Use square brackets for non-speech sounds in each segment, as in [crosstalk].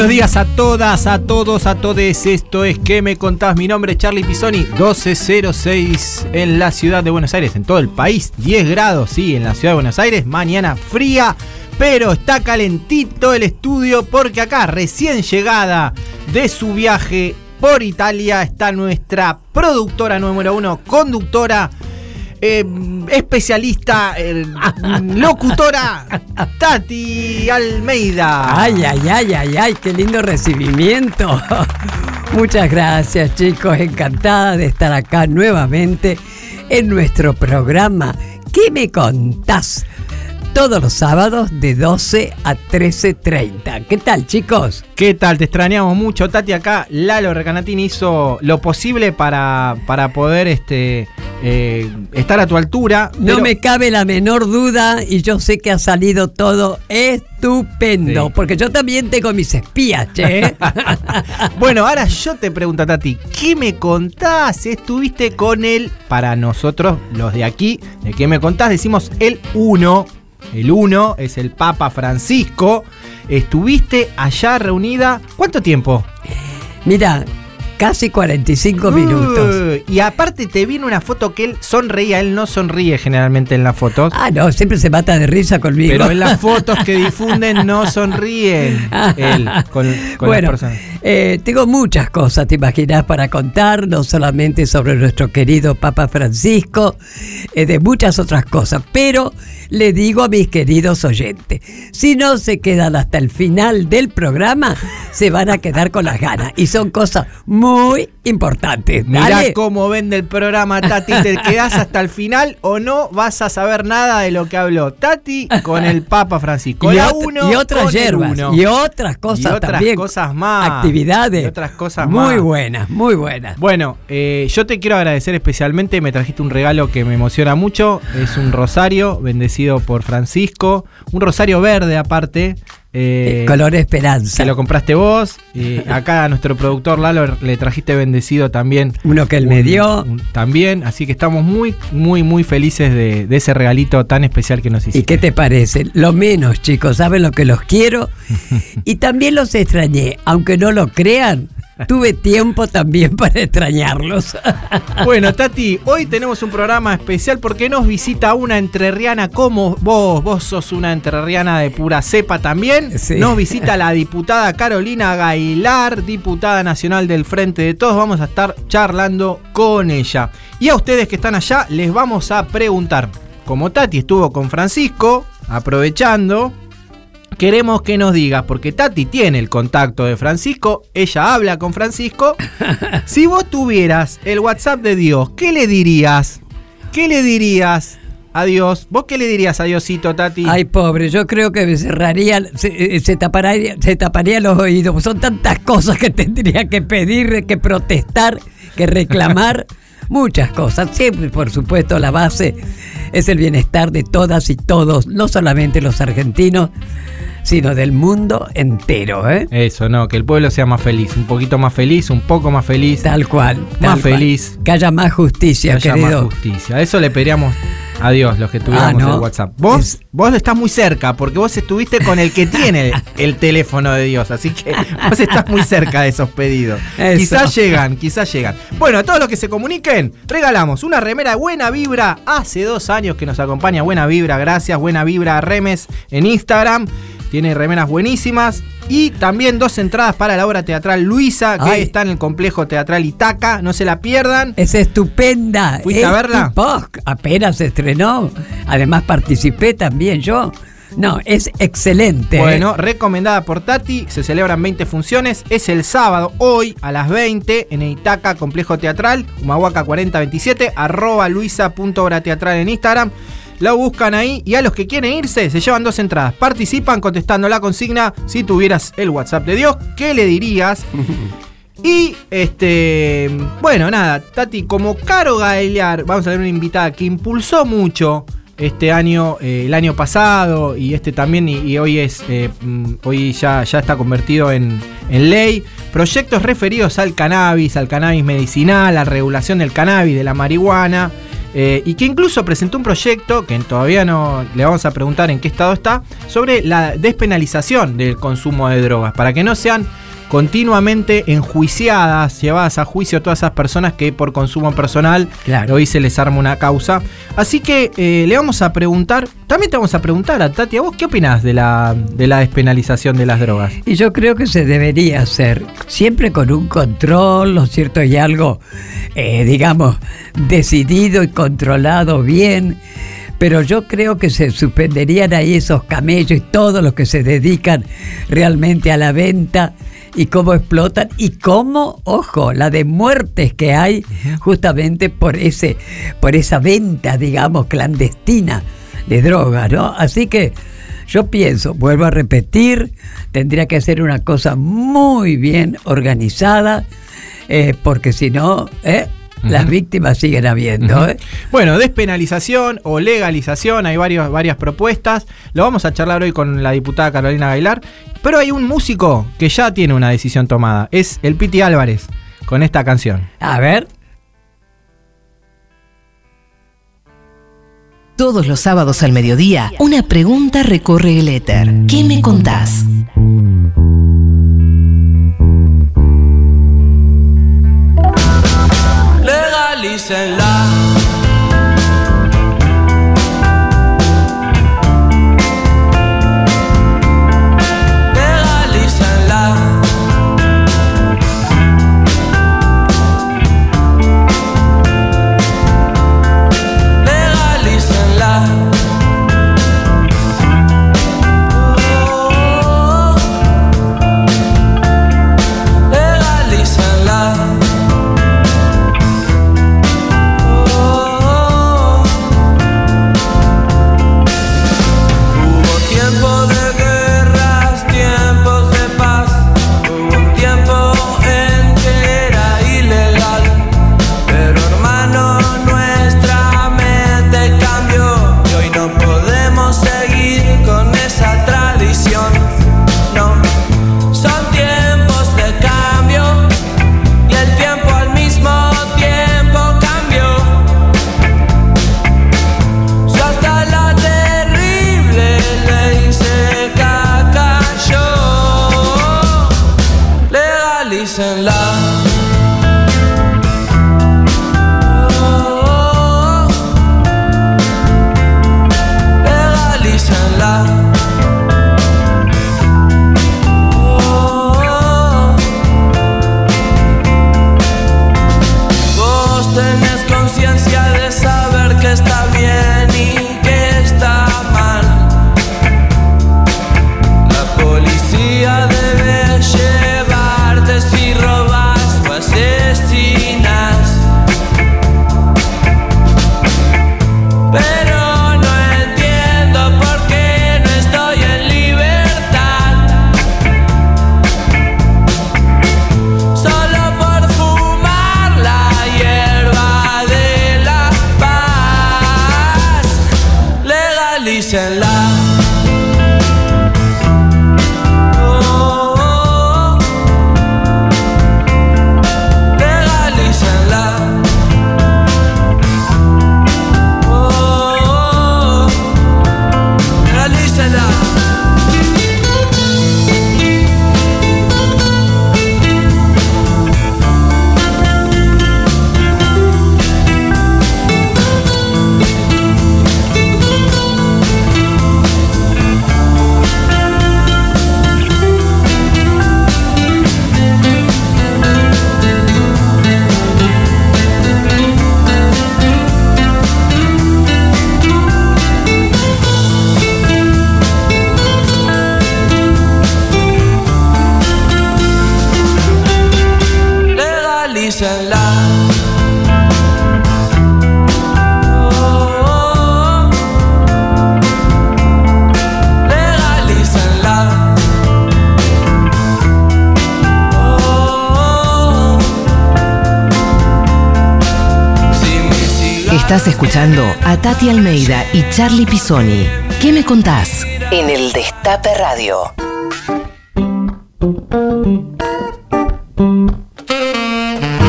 Buenos días a todas, a todos, a todes. Esto es ¿Qué me contás? Mi nombre es Charlie Pisoni, 1206 en la ciudad de Buenos Aires, en todo el país. 10 grados, sí, en la ciudad de Buenos Aires. Mañana fría, pero está calentito el estudio porque acá, recién llegada de su viaje por Italia, está nuestra productora número uno, conductora eh, especialista, eh, locutora Tati Almeida. Ay, ay, ay, ay, ay, qué lindo recibimiento. [laughs] Muchas gracias chicos, encantada de estar acá nuevamente en nuestro programa. ¿Qué me contás? Todos los sábados de 12 a 13.30. ¿Qué tal chicos? ¿Qué tal? Te extrañamos mucho, Tati. Acá Lalo Recanatini hizo lo posible para, para poder este, eh, estar a tu altura. No pero- me cabe la menor duda y yo sé que ha salido todo estupendo, Sí. porque yo también tengo mis espías, che. [laughs] Bueno, ahora yo te pregunto, Tati, ¿qué me contás? Estuviste con él, para nosotros, los de aquí, ¿de qué me contás? Decimos el uno. El uno es el Papa Francisco. Estuviste allá reunida. ¿Cuánto tiempo? Mira, casi 45 minutos. Y aparte te viene una foto que él sonreía. Él no sonríe generalmente en las fotos. Ah, no, siempre se mata de risa conmigo. Pero en las [laughs] fotos que difunden no sonríen él con, con bueno, las personas. eh, tengo muchas cosas, te imaginas, para contar, no solamente sobre nuestro querido Papa Francisco, eh, de muchas otras cosas, pero le digo a mis queridos oyentes, si no se quedan hasta el final del programa, se van a quedar con las ganas. Y son cosas muy importantes. Mirá Dale. cómo vende el programa Tati, te quedás hasta el final o no vas a saber nada de lo que habló Tati con el Papa Francisco. y, La uno y otras hierbas uno. y otras cosas Y otras también cosas más. actividades Y otras cosas muy más. buenas muy buenas Bueno, eh, yo te quiero agradecer especialmente, me trajiste un regalo que me emociona mucho, es un rosario bendecido por Francisco, un rosario verde aparte. Eh, color esperanza que lo compraste vos. [laughs] acá a nuestro productor Lalo le trajiste bendecido también. uno que él me dio un- también, así que estamos muy, muy, muy felices de, de ese regalito tan especial que nos hiciste. ¿Y qué te parece? Lo menos, chicos, saben lo que los quiero. [laughs] Y también los extrañé, aunque no lo crean. Tuve tiempo también para extrañarlos. [laughs] Bueno, Tati, hoy tenemos un programa especial porque nos visita una entrerriana como vos. Vos sos una entrerriana de pura cepa también. Sí. Nos visita la diputada Carolina Gailar, diputada nacional del Frente de Todos. Vamos a estar charlando con ella. Y a ustedes que están allá, les vamos a preguntar. Como Tati estuvo con Francisco, aprovechando, queremos que nos digas, porque Tati tiene el contacto de Francisco, ella habla con Francisco. [laughs] si vos tuvieras el WhatsApp de Dios, ¿qué le dirías? ¿Qué le dirías a Dios? ¿Vos qué le dirías a Diosito, Tati? Ay, pobre, yo creo que me cerraría, se, eh, se taparía, se taparía los oídos. Son tantas cosas que tendría que pedir, que protestar, que reclamar. [laughs] Muchas cosas. Siempre, por supuesto, la base es el bienestar de todas y todos, no solamente los argentinos, sino del mundo entero, ¿eh? Eso, no, que el pueblo sea más feliz, un poquito más feliz, un poco más feliz, Tal cual. tal Más cual. feliz. Que haya más que justicia, haya querido. más justicia. Eso le pediríamos a Dios, los que tuviéramos Ah, ¿no? el WhatsApp. Vos, Es- vos estás muy cerca, porque vos estuviste con el que tiene [laughs] el teléfono de Dios, así que vos estás muy cerca de esos pedidos. Eso. Quizás llegan, quizás llegan. Bueno, a todos los que se comuniquen, regalamos una remera de Buena Vibra. Hace dos años que nos acompaña Buena Vibra, gracias Buena Vibra Remes en Instagram. Tiene remeras buenísimas. Y también dos entradas para la obra teatral Luisa, que Ay. está en el complejo teatral Itaca. No se la pierdan. Es estupenda. ¿Fuiste a verla? Apenas se estrenó. Además participé también yo. No, es excelente. ¿eh? Bueno, recomendada por Tati, se celebran 20 funciones, es el sábado, hoy a las 20, en Itaca, Complejo Teatral, Humahuaca 4027, arroba luisa.obrateatral en Instagram. Lo buscan ahí y a los que quieren irse se llevan dos entradas. Participan contestando la consigna. Si tuvieras el WhatsApp de Dios, ¿qué le dirías? [laughs] Y este, bueno, nada, Tati, como Caro Gaeliar, vamos a tener una invitada que impulsó mucho este año, eh, el año pasado y este también, y, y hoy es, eh, mm, hoy ya, ya está convertido en, en ley. Proyectos referidos al cannabis, al cannabis medicinal, a la regulación del cannabis, de la marihuana. Eh, y que incluso presentó un proyecto, que todavía no le vamos a preguntar en qué estado está, sobre la despenalización del consumo de drogas, para que no sean continuamente enjuiciadas, llevadas a juicio todas esas personas que por consumo personal Claro. hoy se les arma una causa. Así que eh, le vamos a preguntar, también te vamos a preguntar a Tati, ¿a vos qué opinás de la, de la despenalización de las drogas? Y yo creo que se debería hacer siempre con un control, ¿no es cierto? Y algo, eh, digamos, decidido y controlado bien. Pero yo creo que se suspenderían ahí esos camellos y todos los que se dedican realmente a la venta y cómo explotan y cómo, ojo, la de muertes que hay justamente por ese, por esa venta, digamos, clandestina de drogas, ¿no? Así que yo pienso, vuelvo a repetir, tendría que ser una cosa muy bien organizada, eh, porque si no, eh, las víctimas siguen habiendo. ¿eh? Bueno, despenalización o legalización, hay varios, varias propuestas. Lo vamos a charlar hoy con la diputada Carolina Gailar. Pero hay un músico que ya tiene una decisión tomada. Es el Piti Álvarez con esta canción. A ver, Todos los sábados al mediodía, una pregunta recorre el éter. ¿Qué me contás? dicen la Charlie Pisoni. ¿Qué me contás? En el Destape Radio.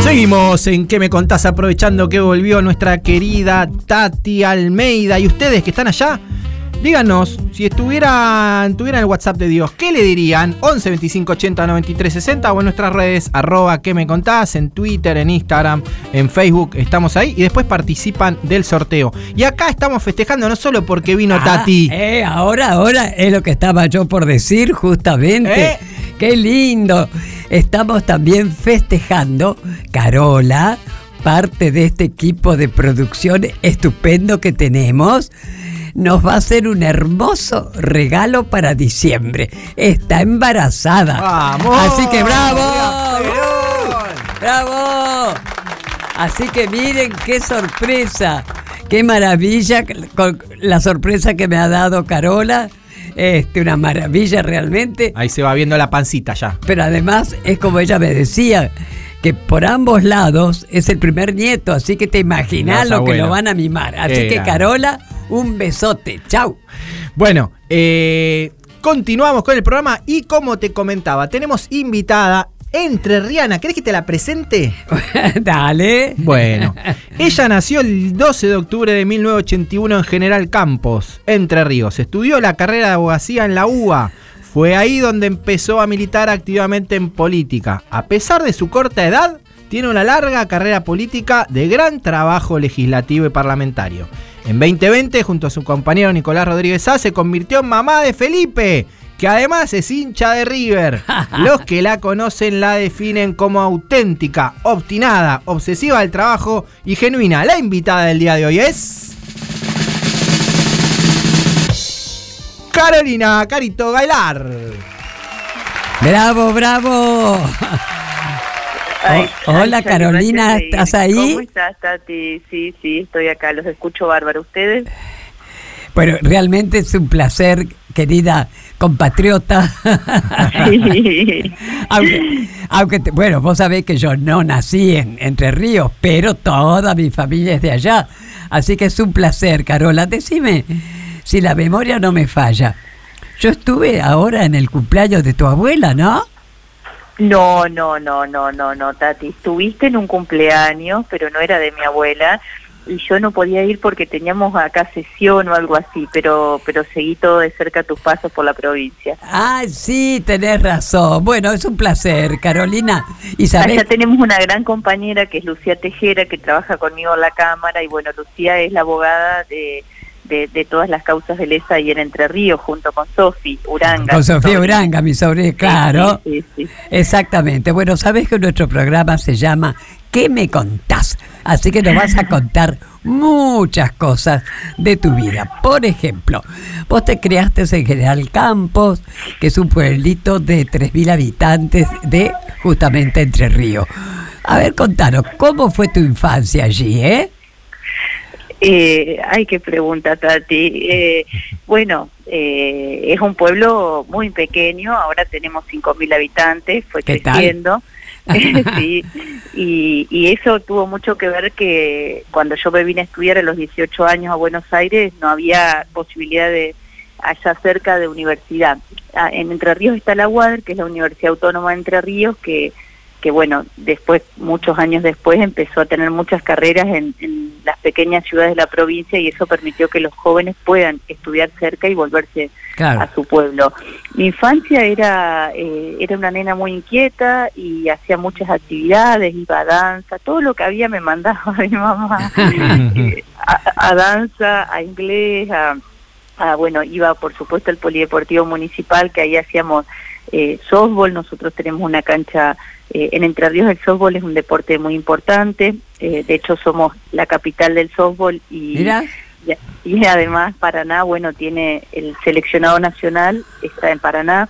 Seguimos en ¿Qué me contás? Aprovechando que volvió nuestra querida Tati Almeida. Y ustedes que están allá, díganos si estuvieran, tuvieran el WhatsApp de Dios, ¿qué le dirían? 11 25 80 93 60 o en nuestras redes, arroba ¿Qué me contás? En Twitter, en Instagram, en Facebook, estamos ahí y después participan del sorteo. Y acá estamos festejando no solo porque vino Ah, Tati. eh, ahora, ahora es lo que estaba yo por decir justamente. Eh. Qué lindo. Estamos también festejando, Carola, parte de este equipo de producción estupendo que tenemos. Nos va a hacer un hermoso regalo para diciembre. Está embarazada. ¡Vamos! Así que bravo. Perón! ¡Bravo! Así que miren qué sorpresa, qué maravilla con la sorpresa que me ha dado Carola. Este, una maravilla realmente. Ahí se va viendo la pancita ya. Pero además es como ella me decía, que por ambos lados es el primer nieto, así que te imaginas lo que lo van a mimar. Así que. Carola, un besote. Chau. Bueno, eh, continuamos con el programa y como te comentaba, tenemos invitada entre Rihanna. ¿Querés que te la presente? [laughs] Dale. Bueno, [laughs] ella nació el 12 de octubre de 1981 en General Campos, Entre Ríos. Estudió la carrera de abogacía en la UBA. Fue ahí donde empezó a militar activamente en política. A pesar de su corta edad, tiene una larga carrera política de gran trabajo legislativo y parlamentario. En 2020, junto a su compañero Nicolás Rodríguez A, se convirtió en mamá de Felipe, que además es hincha de River. [laughs] Los que la conocen la definen como auténtica, obstinada, obsesiva del trabajo y genuina. La invitada del día de hoy es. Carolina Carito Gailar. Bravo, bravo. Ay, Oh, hola, ay, Carolina. ¿estás ahí? ¿Cómo estás, Tati? Sí, sí, estoy acá, los escucho bárbaro. ¿Ustedes? Bueno, realmente es un placer, querida compatriota. Sí. [laughs] aunque, aunque te- bueno, vos sabés que yo no nací en Entre Ríos, pero toda mi familia es de allá. Así que es un placer, Carola. Decime si la memoria no me falla. Yo estuve ahora en el cumpleaños de tu abuela, ¿no? No, no, no, no, no, no, Tati. Estuviste en un cumpleaños, pero no era de mi abuela. Y yo no podía ir porque teníamos acá sesión o algo así, pero pero seguí todo de cerca tus pasos por la provincia. Ah, sí, tenés razón. Bueno, es un placer, Carolina. Y sabés, Allá tenemos una gran compañera que es Lucía Tejera, que trabaja conmigo en la Cámara, y bueno, Lucía es la abogada de, de, de todas las causas de lesa y en Entre Ríos, junto con Sofi Uranga. con Sofía. Uranga, mi sobrina, claro. Sí, sí, sí. Exactamente. Bueno, sabés que nuestro programa se llama ¿Qué me contás? Así que nos vas a contar muchas cosas de tu vida. Por ejemplo, vos te criaste en General Campos, que es un pueblito de 3.000 habitantes de justamente Entre Ríos. A ver, contanos, ¿cómo fue tu infancia allí, eh? Eh, ay, qué pregunta, Tati. Eh, bueno, eh, es un pueblo muy pequeño, ahora tenemos 5.000 habitantes, fue creciendo. [laughs] [laughs] sí, y, y eso tuvo mucho que ver que cuando yo me vine a estudiar a los 18 años a Buenos Aires no había posibilidad de allá cerca de universidad. Ah, En Entre Ríos está la UADR, que es la Universidad Autónoma de Entre Ríos, que, que bueno, después, muchos años después, empezó a tener muchas carreras en, en las pequeñas ciudades de la provincia y eso permitió que los jóvenes puedan estudiar cerca y volverse Claro. a su pueblo. Mi infancia era eh, era una nena muy inquieta y hacía muchas actividades, iba a danza, todo lo que había me mandaba [laughs] mi mamá [laughs] eh, a, a danza, a inglés, a, a, bueno, iba por supuesto al polideportivo municipal que ahí hacíamos eh, softball, nosotros tenemos una cancha eh, en Entre Ríos el softball es un deporte muy importante, eh, de hecho somos la capital del softball y Mira, y, y además Paraná, bueno, tiene el seleccionado nacional, está en Paraná,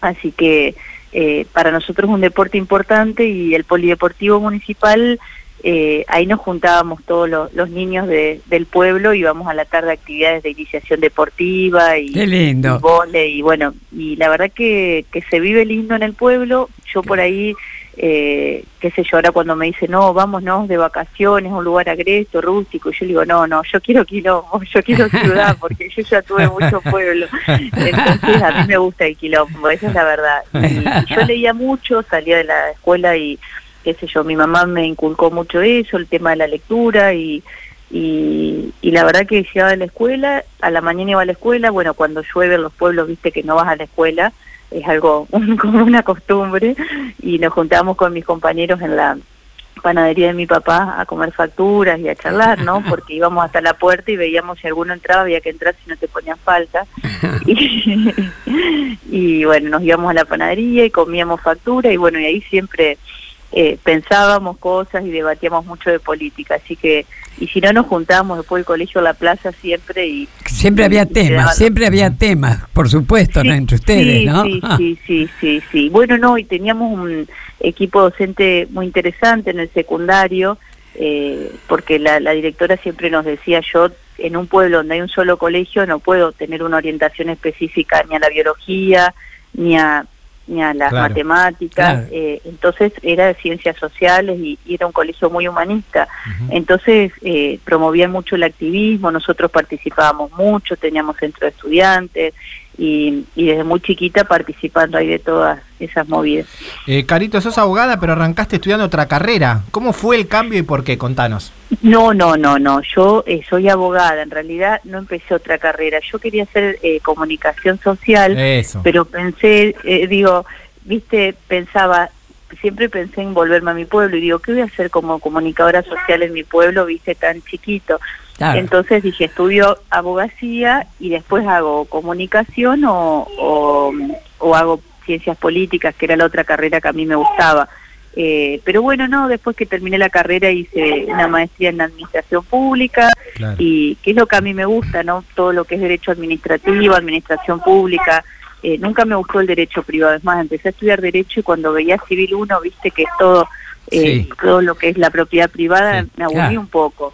así que eh, para nosotros es un deporte importante y el polideportivo municipal, eh, ahí nos juntábamos todos los, los niños de- del pueblo, íbamos a la tarde a actividades de iniciación deportiva y, qué lindo. y vóley, y bueno, y la verdad que, que se vive lindo en el pueblo, yo por ahí eh, qué sé yo, ahora cuando me dice, no, vámonos de vacaciones a un lugar agrieto, rústico, yo le digo, no, no, yo quiero quilombo, yo quiero ciudad, [laughs] porque yo ya tuve mucho pueblo. Entonces a mí me gusta el quilombo, esa es la verdad. Y, yo leía mucho, salía de la escuela y, qué sé yo, mi mamá me inculcó mucho eso, el tema de la lectura y, y, y, la verdad que llegaba a la escuela, a la mañana iba a la escuela, bueno, cuando llueve en los pueblos, viste que no vas a la escuela, es algo [laughs] como una costumbre y nos juntábamos con mis compañeros en la panadería de mi papá a comer facturas y a charlar, ¿no? [laughs] Porque íbamos hasta la puerta y veíamos si alguno entraba, había que entrar si no te ponían falta. [laughs] Y, y bueno, nos íbamos a la panadería y comíamos factura y bueno, y ahí siempre eh, pensábamos cosas y debatíamos mucho de política, así que y si no nos juntábamos después del colegio a la plaza siempre y siempre había temas, siempre había temas, por supuesto, entre ustedes, ¿no? Sí, [laughs] sí, sí, sí, sí. Bueno, no, y teníamos un equipo docente muy interesante en el secundario, eh, porque la, la directora siempre nos decía, yo en un pueblo donde hay un solo colegio no puedo tener una orientación específica ni a la biología, ni a ni a las matemáticas, eh, entonces era de ciencias sociales y, era un colegio muy humanista. Entonces eh, promovían mucho el activismo, nosotros participábamos mucho, teníamos centro de estudiantes, y, desde muy chiquita participando ahí de todas esas movidas. Eh, Carito, sos abogada, pero arrancaste estudiando otra carrera. ¿Cómo fue el cambio y por qué? Contanos. No, no, no, no. Yo eh, soy abogada. En realidad no empecé otra carrera. Yo quería hacer eh, comunicación social, pero pensé, eh, digo, viste, pensaba, siempre pensé en volverme a mi pueblo y digo, ¿qué voy a hacer como comunicadora social en mi pueblo, viste, tan chiquito? Entonces dije, estudio abogacía y después hago comunicación o, o, hago ciencias políticas, que era la otra carrera que a mí me gustaba. Eh, pero bueno, no, después que terminé la carrera hice una maestría en administración pública y que es lo que a mí me gusta, ¿no? Todo lo que es derecho administrativo, administración pública. Eh, nunca me gustó el derecho privado, es más, empecé a estudiar derecho y cuando veía civil uno, viste que es todo, eh, todo lo que es la propiedad privada, me aburrí un poco.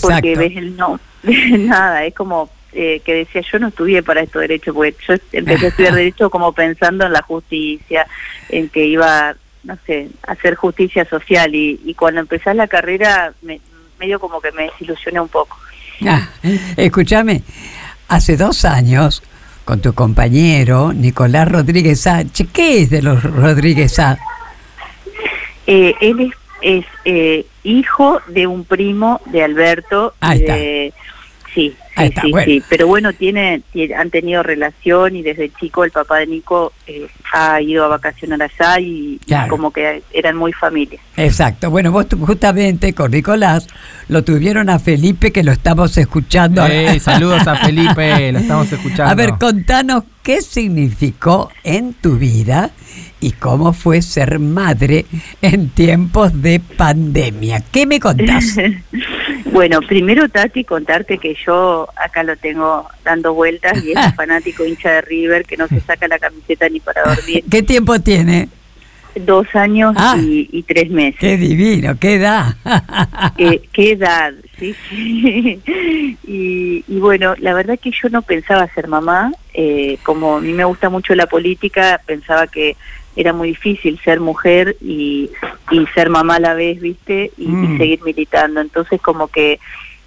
Porque ves el no, [laughs] nada, es como eh, que decía yo no estudié para esto derecho, porque yo empecé a estudiar [laughs] derecho como pensando en la justicia, en que iba, no sé, a hacer justicia social y, y cuando empezás la carrera me, medio como que me desilusioné un poco. Ah, escúchame, hace dos años con tu compañero Nicolás Rodríguez Sá, ¿qué es de los Rodríguez Sá? Eh, él es es eh, hijo de un primo de Alberto. Ahí Sí, sí, sí, pero bueno, tiene, han tenido relación y desde chico el papá de Nico eh, ha ido a vacacionar allá y, como que eran muy familia. Exacto, bueno, vos justamente con Nicolás lo tuvieron a Felipe que lo estamos escuchando. [laughs] saludos a Felipe, lo estamos escuchando. A ver, contanos qué significó en tu vida y cómo fue ser madre en tiempos de pandemia. ¿Qué me contás? [laughs] Bueno, primero Tati, contarte que yo acá lo tengo dando vueltas y es un [laughs] fanático hincha de River que no se saca la camiseta ni para dormir. ¿Qué tiempo tiene? Dos años ah. y, tres meses. ¡Qué divino! ¡Qué edad! [laughs] Eh, ¡Qué edad! Sí, Y, bueno, la verdad que yo no pensaba ser mamá. Eh, como a mí me gusta mucho la política, pensaba que era muy difícil ser mujer y, y ser mamá a la vez, ¿viste? Y, mm. seguir militando. Entonces como que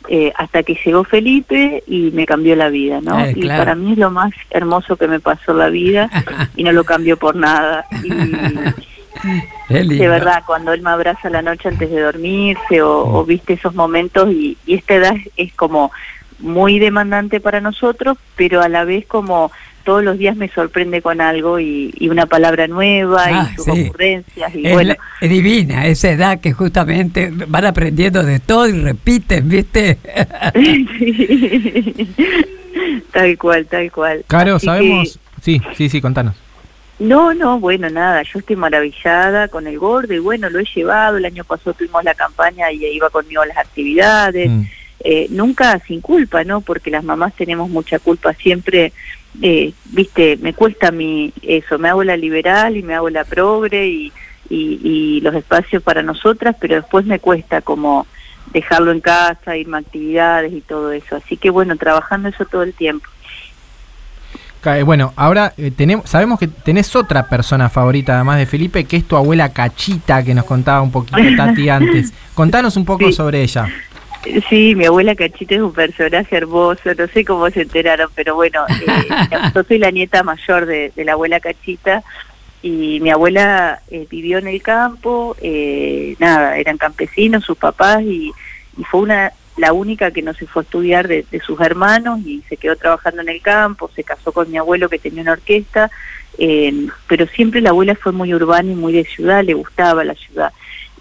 eh, hasta que llegó Felipe y me cambió la vida, ¿no? Eh, y para mí es lo más hermoso que me pasó la vida [laughs] y no lo cambió por nada. Y, [laughs] de verdad, cuando él me abraza la noche antes de dormirse o, mm. viste esos momentos y, y esta edad es como muy demandante para nosotros, pero a la vez como todos los días me sorprende con algo y, una palabra nueva y ah, sus ocurrencias. Y es, es divina esa edad que justamente van aprendiendo de todo y repiten, ¿viste? [laughs] tal cual, tal cual. Caro, sabemos... Sí, sí, sí, contanos. No, no, bueno, nada, yo estoy maravillada con el gordo y bueno, lo he llevado, el año pasado tuvimos la campaña y iba conmigo a las actividades, mm. eh, nunca sin culpa, ¿no? Porque las mamás tenemos mucha culpa siempre eh, viste, me cuesta mi eso, me hago la liberal y me hago la progre y, y, los espacios para nosotras, pero después me cuesta como dejarlo en casa, irme a actividades y todo eso. Así que bueno, trabajando eso todo el tiempo. Eh, Bueno, ahora eh, tenemos, sabemos que tenés otra persona favorita además de Felipe, que es tu abuela Cachita, que nos contaba un poquito [laughs] Tati antes. Contanos un poco Sí. sobre ella. Sí, mi abuela Cachita es un personaje hermoso, no sé cómo se enteraron, pero bueno, eh, [laughs] yo soy la nieta mayor de, de la abuela Cachita y mi abuela eh, vivió en el campo, eh, nada, eran campesinos sus papás y, y fue una la única que no se fue a estudiar de, de sus hermanos y se quedó trabajando en el campo, se casó con mi abuelo que tenía una orquesta, eh, pero siempre la abuela fue muy urbana y muy de ciudad, le gustaba la ciudad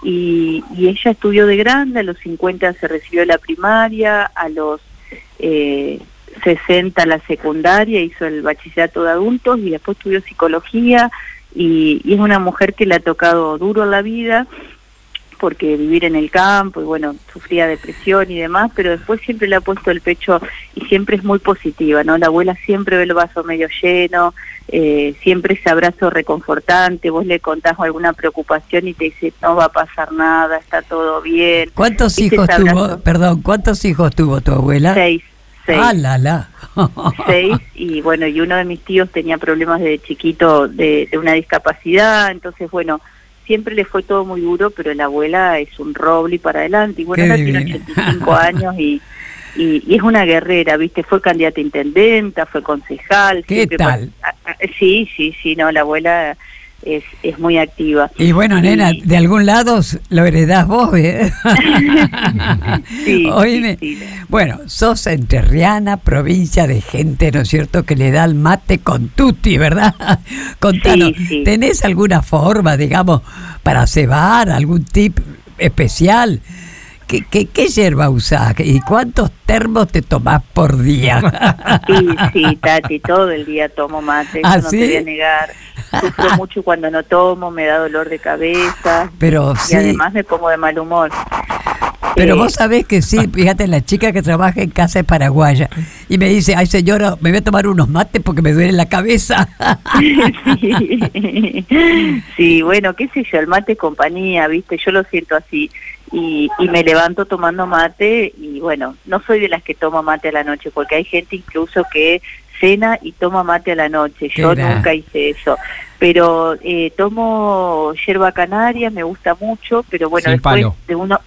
y, y ella estudió de grande, a los 50 se recibió la primaria, a los eh, 60 la secundaria, hizo el bachillerato de adultos y después estudió psicología y, es una mujer que le ha tocado duro la vida porque vivir en el campo y bueno, sufría depresión y demás, pero después siempre le ha puesto el pecho y siempre es muy positiva, ¿no? La abuela siempre ve el vaso medio lleno, eh, siempre ese abrazo reconfortante, vos le contás alguna preocupación y te dice, no va a pasar nada, está todo bien. ¿Cuántos ¿Viste hijos tuvo? Perdón, ¿cuántos hijos tuvo tu abuela? Seis, seis. Ah, la, la. [laughs] seis y bueno y uno de mis tíos tenía problemas de chiquito de, de una discapacidad entonces bueno siempre le fue todo muy duro pero la abuela es un roble y para adelante y bueno Qué ahora tiene divina. 85 años y, y y es una guerrera viste fue candidata a intendenta fue concejal ¿Qué tal? sí sí sí no la abuela es es muy activa Y bueno, nena, de algún lado lo heredás vos, ¿eh? [laughs] Sí, Oíme, sí, sí. bueno, sos enterriana, provincia de gente, ¿no es cierto?, que le da el mate con tutti, ¿verdad? [laughs] Contanos. ¿tenés alguna forma, digamos, para cebar, algún tip especial? ¿Qué, qué, qué hierba usás? ¿Y cuántos termos te tomás por día? Sí, sí, [laughs] Tati, todo el día tomo mate, ¿Ah, no te voy a negar. Sufro [laughs] mucho cuando no tomo, me da dolor de cabeza Pero y sí, además me pongo de mal humor. Pero Eh, vos sabés que sí, [laughs] fíjate, la chica que trabaja en casa es paraguaya y me dice, ay señora, me voy a tomar unos mates porque me duele la cabeza. sí. [laughs] Sí, bueno, qué sé yo, el mate compañía, ¿viste? Yo lo siento así. Y, y me levanto tomando mate y bueno, no soy de las que toma mate a la noche, porque hay gente incluso que cena y toma mate a la noche. Yo nunca hice eso. Pero eh, tomo yerba canaria, me gusta mucho, pero bueno, Sin después palo. de uno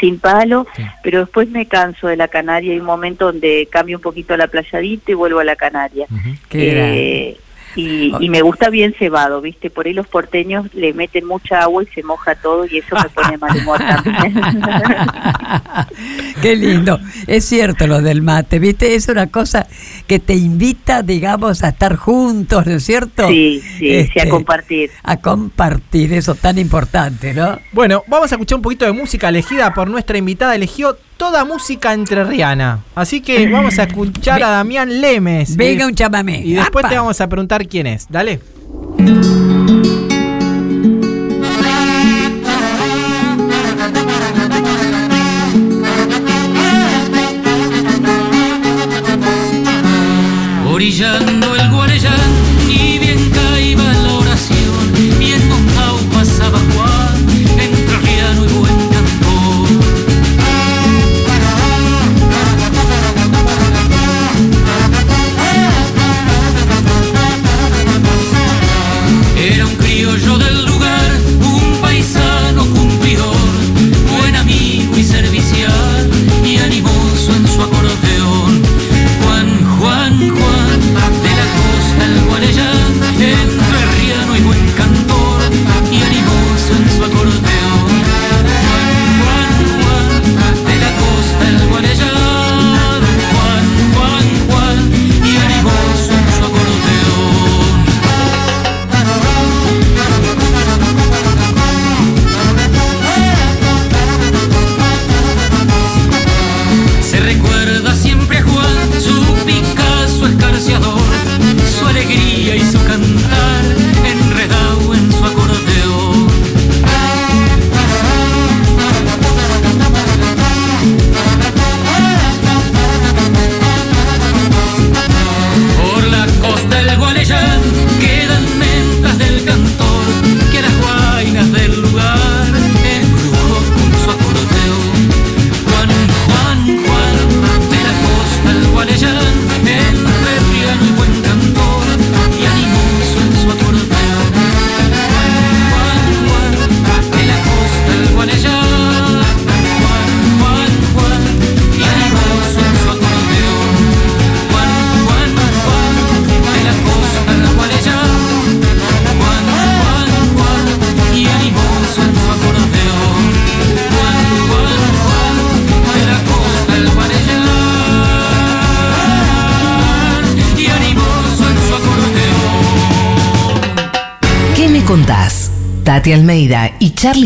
sin palo, Sí. pero después me canso de la canaria. Hay un momento donde cambio un poquito a la playadita y vuelvo a la canaria. Ujú. Qué Eh, y, y me gusta bien cebado, ¿viste? Por ahí los porteños le meten mucha agua y se moja todo y eso me pone mal humor también. [laughs] Qué lindo. Es cierto lo del mate, ¿viste? Es una cosa que te invita, digamos, a estar juntos, ¿no es cierto? sí, sí, sí, Este, a compartir. A compartir eso tan importante, ¿no? Bueno, vamos a escuchar un poquito de música elegida por nuestra invitada. Eligió toda música entrerriana. Así que vamos a escuchar a Damián Lemes. Venga Eh, un chamamé. Y después ¡Apa! te vamos a preguntar quién es. Dale. Orillando el Guarellán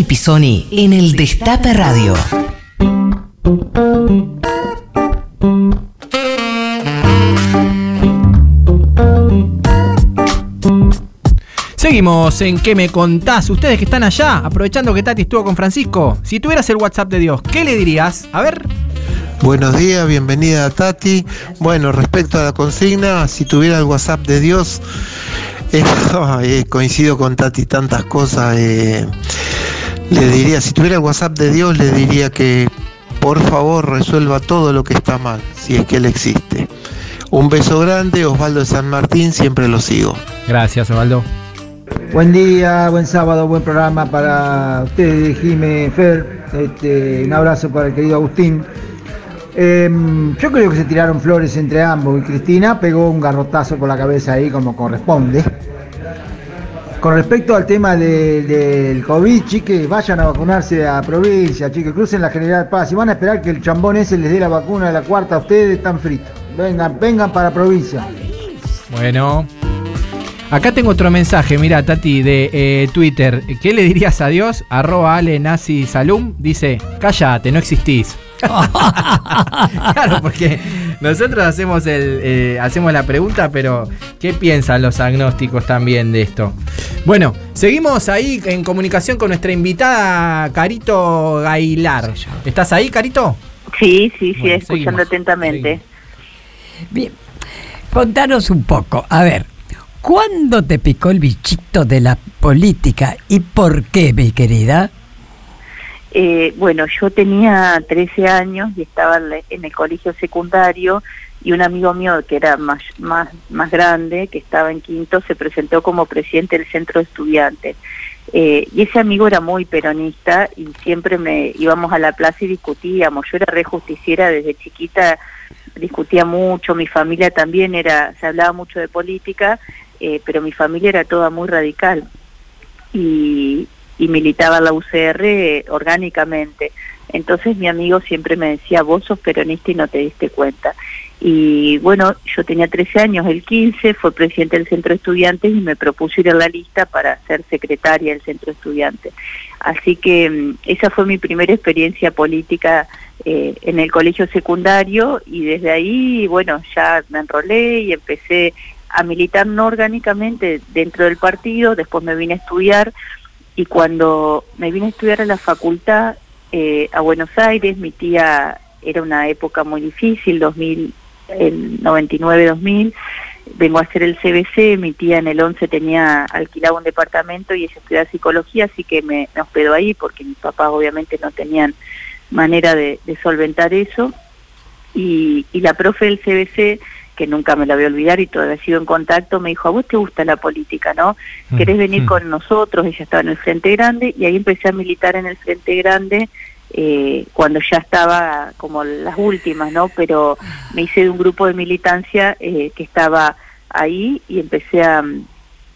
Pisoni en el Destape Radio. Seguimos en ¿Qué me contás? Ustedes que están allá, aprovechando que Tati estuvo con Francisco, si tuvieras el WhatsApp de Dios, ¿qué le dirías? A ver. Buenos días, bienvenida a Tati. Bueno, respecto a la consigna, si tuviera el WhatsApp de Dios, [laughs] eh, coincido con Tati tantas cosas. eh, le diría, si tuviera el WhatsApp de Dios, le diría que por favor resuelva todo lo que está mal, si es que Él existe. Un beso grande, Osvaldo de San Martín, siempre lo sigo. Gracias, Osvaldo. Buen día, buen sábado, buen programa para ustedes, Jime, Fer. Este, un abrazo para el querido Agustín. Em, yo creo que se tiraron flores entre ambos y Cristina pegó un garrotazo por la cabeza ahí como corresponde. Con respecto al tema de- del COVID, chiques, vayan a vacunarse a provincia, chiques, crucen la General Paz. Si van a esperar que el chambón ese les dé la vacuna de la cuarta, ustedes están fritos. Vengan, vengan para provincia. Bueno. Acá tengo otro mensaje, mira, Tati, de eh, Twitter. ¿Qué le dirías a Dios? Arroba Ale Nazi Salum. Dice, cállate, no existís. [laughs] claro, porque nosotros hacemos el eh, hacemos la pregunta, pero ¿qué piensan los agnósticos también de esto? Bueno, seguimos ahí en comunicación con nuestra invitada Carito Gailar. ¿Estás ahí, Carito? Sí, sí, sí, Bueno, escuchando seguimos, atentamente. Bien, contanos un poco. A ver, ¿cuándo te picó el bichito de la política y por qué, mi querida? Eh, bueno, yo tenía 13 años y estaba en el colegio secundario y un amigo mío que era más, más, más grande, que estaba en quinto, se presentó como presidente del centro de estudiantes. Eh, y ese amigo era muy peronista y siempre me íbamos a la plaza y discutíamos. Yo era re justiciera desde chiquita, discutía mucho, mi familia también era, se hablaba mucho de política, eh, pero mi familia era toda muy radical y, y militaba la UCR eh, orgánicamente. Entonces mi amigo siempre me decía, vos sos peronista y no te diste cuenta. Y bueno, yo tenía 13 años, el 15, fue presidente del centro de estudiantes y me propuso ir a la lista para ser secretaria del centro de estudiantes. Así que mm, esa fue mi primera experiencia política eh, en el colegio secundario y desde ahí, bueno, ya me enrolé y empecé a militar no orgánicamente dentro del partido, después me vine a estudiar y cuando me vine a estudiar a la facultad eh, a Buenos Aires, mi tía era una época muy difícil, 2000, el 99-2000, vengo a hacer el CBC, mi tía en el 11 tenía alquilado un departamento y ella estudiaba psicología, así que me, hospedó ahí porque mis papás obviamente no tenían manera de, de solventar eso. Y, y la profe del CBC, que nunca me la voy a olvidar y todavía sigo en contacto, me dijo, a vos te gusta la política, ¿no? ¿Querés venir Mm. con nosotros? Ella estaba en el Frente Grande y ahí empecé a militar en el Frente Grande eh, cuando ya estaba como las últimas, ¿no? Pero me hice de un grupo de militancia eh, que estaba ahí y empecé a... mm,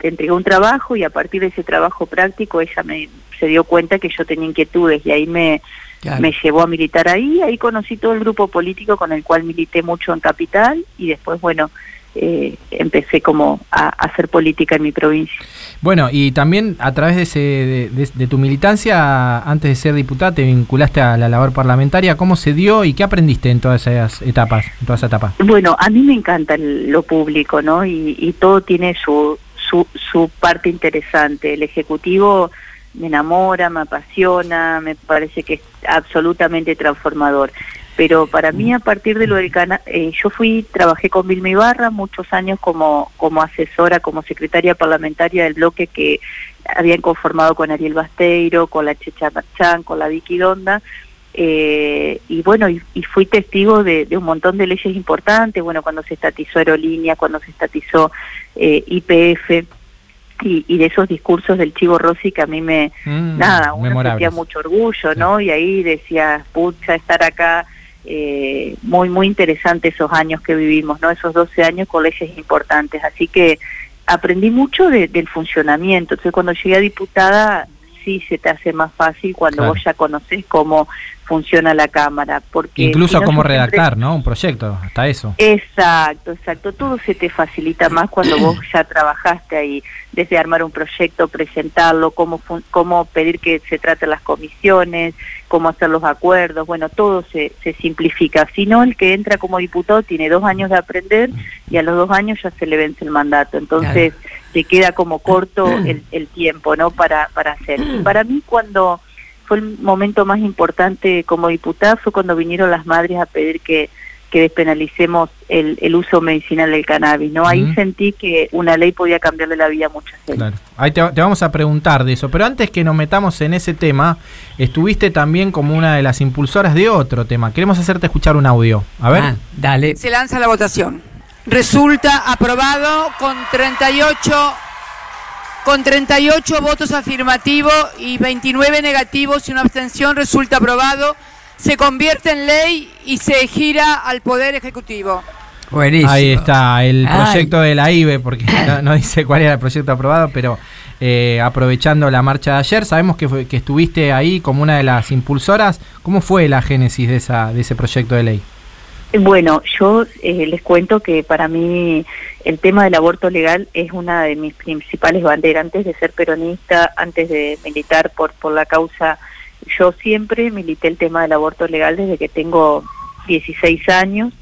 entregué un trabajo y a partir de ese trabajo práctico ella me se dio cuenta que yo tenía inquietudes y ahí me, Claro. me llevó a militar ahí, ahí conocí todo el grupo político con el cual milité mucho en Capital y después, bueno, eh, empecé como a, hacer política en mi provincia. Bueno, y también a través de, ese, de, de- de tu militancia, antes de ser diputada, te vinculaste a la labor parlamentaria. ¿Cómo se dio y qué aprendiste en todas esas etapas? En toda esa etapa? Bueno, a mí me encanta el- lo público, ¿no? Y, y todo tiene su, su, su parte interesante. El Ejecutivo me enamora, me apasiona, me parece que es absolutamente transformador. Pero para mí, a partir de lo del canal, yo fui, trabajé con Vilma Ibarra muchos años como, como asesora, como secretaria parlamentaria del bloque que habían conformado con Ariel Basteiro, con la Checha Marchán, con la Vicky Donda. Eh, y bueno, y, fui testigo de, de un montón de leyes importantes, bueno, cuando se estatizó Aerolínea, cuando se estatizó eh, IPF, y, y de esos discursos del Chivo Rossi que a mí me, Mm, nada, uno memorables. sentía mucho orgullo, ¿no? Y ahí decía, pucha, estar acá, eh, muy, muy interesante esos años que vivimos, ¿no? Esos 12 años con leyes importantes. Así que aprendí mucho de- del funcionamiento. Entonces, cuando llegué a diputada, sí se te hace más fácil cuando Claro. vos ya conocés cómo funciona la cámara. Porque Incluso si cómo redactar, ¿no? Un proyecto, hasta eso. Exacto, exacto. Todo se te facilita más cuando vos ya trabajaste ahí, desde armar un proyecto, presentarlo, cómo, fun- cómo pedir que se traten las comisiones, cómo hacer los acuerdos, bueno, todo se, se simplifica. Si no, el que entra como diputado tiene dos años de aprender y a los dos años ya se le vence el mandato. Entonces, te queda como corto el, el tiempo, ¿no? Para, para hacer. Y para mí, cuando fue el momento más importante como diputada fue cuando vinieron las madres a pedir que, que despenalicemos el, el uso medicinal del cannabis, ¿no? Ahí sentí que una ley podía cambiarle la vida a mucha gente. Claro. Ahí te, te vamos a preguntar de eso. Pero antes que nos metamos en ese tema, estuviste también como una de las impulsoras de otro tema. Queremos hacerte escuchar un audio. A ver. Ah, dale. Se lanza la votación. Resulta aprobado con 38 con 38 votos afirmativos y 29 negativos y una abstención resulta aprobado. Se convierte en ley y se gira al Poder Ejecutivo. Buenísimo. Ahí está el Ay. proyecto de la IBE, porque no, no dice cuál era el proyecto aprobado, pero eh, aprovechando la marcha de ayer, sabemos que, fue- que estuviste ahí como una de las impulsoras. ¿Cómo fue la génesis de, esa, de ese proyecto de ley? Bueno, yo eh, les cuento que para mí el tema del aborto legal es una de mis principales banderas. Antes de ser peronista, antes de militar por, por la causa, yo siempre milité el tema del aborto legal desde que tengo 16 años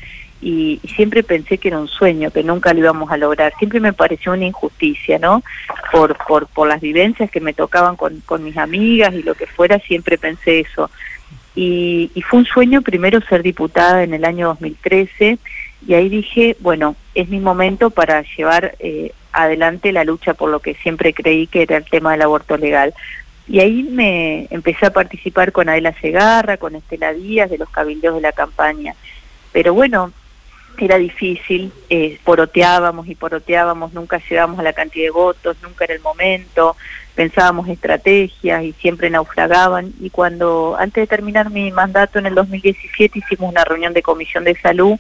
y, y siempre pensé que era un sueño, que nunca lo íbamos a lograr. Siempre me pareció una injusticia, ¿no? Por, por, por las vivencias que me tocaban con, con mis amigas y lo que fuera, siempre pensé eso. Y, y fue un sueño primero ser diputada en el año 2013 y ahí dije, bueno, es mi momento para llevar eh, adelante la lucha por lo que siempre creí que era el tema del aborto legal. Y ahí me empecé a participar con Adela Segarra, con Estela Díaz, de los cabildeos de la campaña. Pero bueno, era difícil, eh, poroteábamos y poroteábamos, nunca llegamos a la cantidad de votos, nunca era el momento, pensábamos estrategias y siempre naufragaban. Y cuando, antes de terminar mi mandato en el 2017, hicimos una reunión de comisión de salud,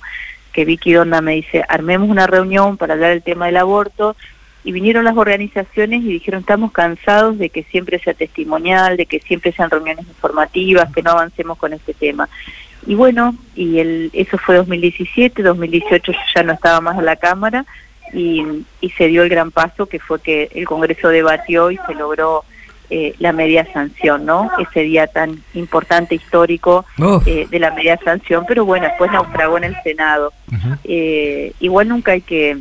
que Vicky Donda me dice, armemos una reunión para hablar del tema del aborto, y vinieron las organizaciones y dijeron, estamos cansados de que siempre sea testimonial, de que siempre sean reuniones informativas, que no avancemos con este tema. Y bueno, y el, eso fue 2017, 2018 yo ya no estaba más en la Cámara y, y se dio el gran paso que fue que el Congreso debatió y se logró eh, la media sanción, ¿no? Ese día tan importante, histórico eh, de la media sanción, pero bueno, después naufragó en el Senado. Eh, igual nunca hay que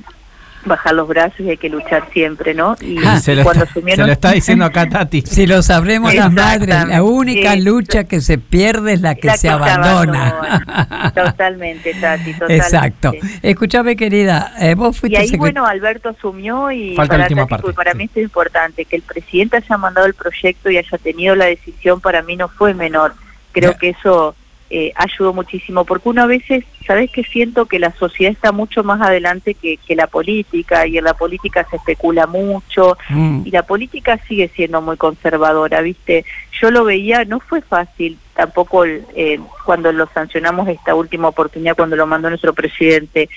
bajar los brazos y hay que luchar siempre, ¿no? Y, Ah, se, y lo cuando está, asumieron... se lo está [laughs] diciendo acá Tati. Si lo sabremos las madres, la única Sí. lucha que se pierde es la que La se que abandona. abandona. Totalmente, Tati, totalmente. Exacto. Escúchame, querida, eh, vos Y fuiste ahí, secret- bueno, Alberto asumió y Falta la para, última Tati, para mí esto es importante, que el presidente haya mandado el proyecto y haya tenido la decisión, para mí no fue menor. Creo Ya. que eso eh, ayudó muchísimo, porque uno a veces, ¿sabes que Siento que la sociedad está mucho más adelante que, que la política, y en la política se especula mucho, Mm. y la política sigue siendo muy conservadora, ¿viste? Yo lo veía, no fue fácil tampoco eh, cuando lo sancionamos esta última oportunidad, cuando lo mandó nuestro presidente.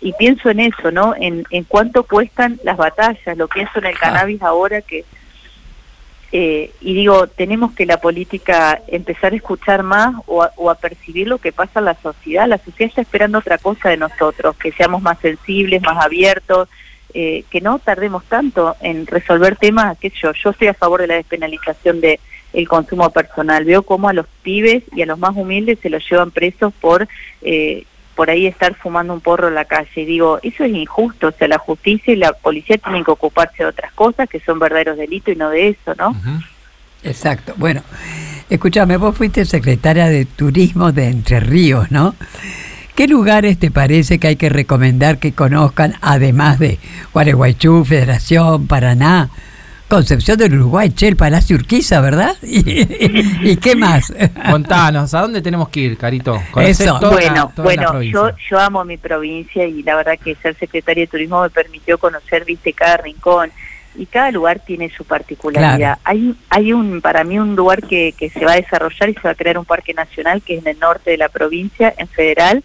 Y pienso en eso, ¿no? En, en cuánto cuestan las batallas, lo pienso en el cannabis ahora que... eh, y digo, tenemos que la política empezar a escuchar más o a, o a percibir lo que pasa en la sociedad. La sociedad está esperando otra cosa de nosotros, que seamos más sensibles, más abiertos, eh, que no tardemos tanto en resolver temas, qué yo estoy a favor de la despenalización de el consumo personal. Veo cómo a los pibes y a los más humildes se los llevan presos por eh, por ahí estar fumando un porro en la calle. Y digo, eso es injusto. O sea, la justicia y la policía tienen que ocuparse de otras cosas que son verdaderos delitos y no de eso, ¿no? Exacto. Bueno, escúchame, vos fuiste secretaria de Turismo de Entre Ríos, ¿no? ¿Qué lugares te parece que hay que recomendar que conozcan, además de Gualeguaychú, Federación, Paraná, Concepción del Uruguay, che, el Palacio Urquiza, ¿verdad? [laughs] ¿Y, y qué más? Contanos, ¿a dónde tenemos que ir, Carito? Eso. toda bueno, toda bueno, yo yo amo mi provincia y la verdad que ser secretaria de turismo me permitió conocer, viste, cada rincón y cada lugar tiene su particularidad. Claro. Hay hay un para mí un lugar que, que se va a desarrollar y se va a crear un parque nacional que es en el norte de la provincia, en Federal,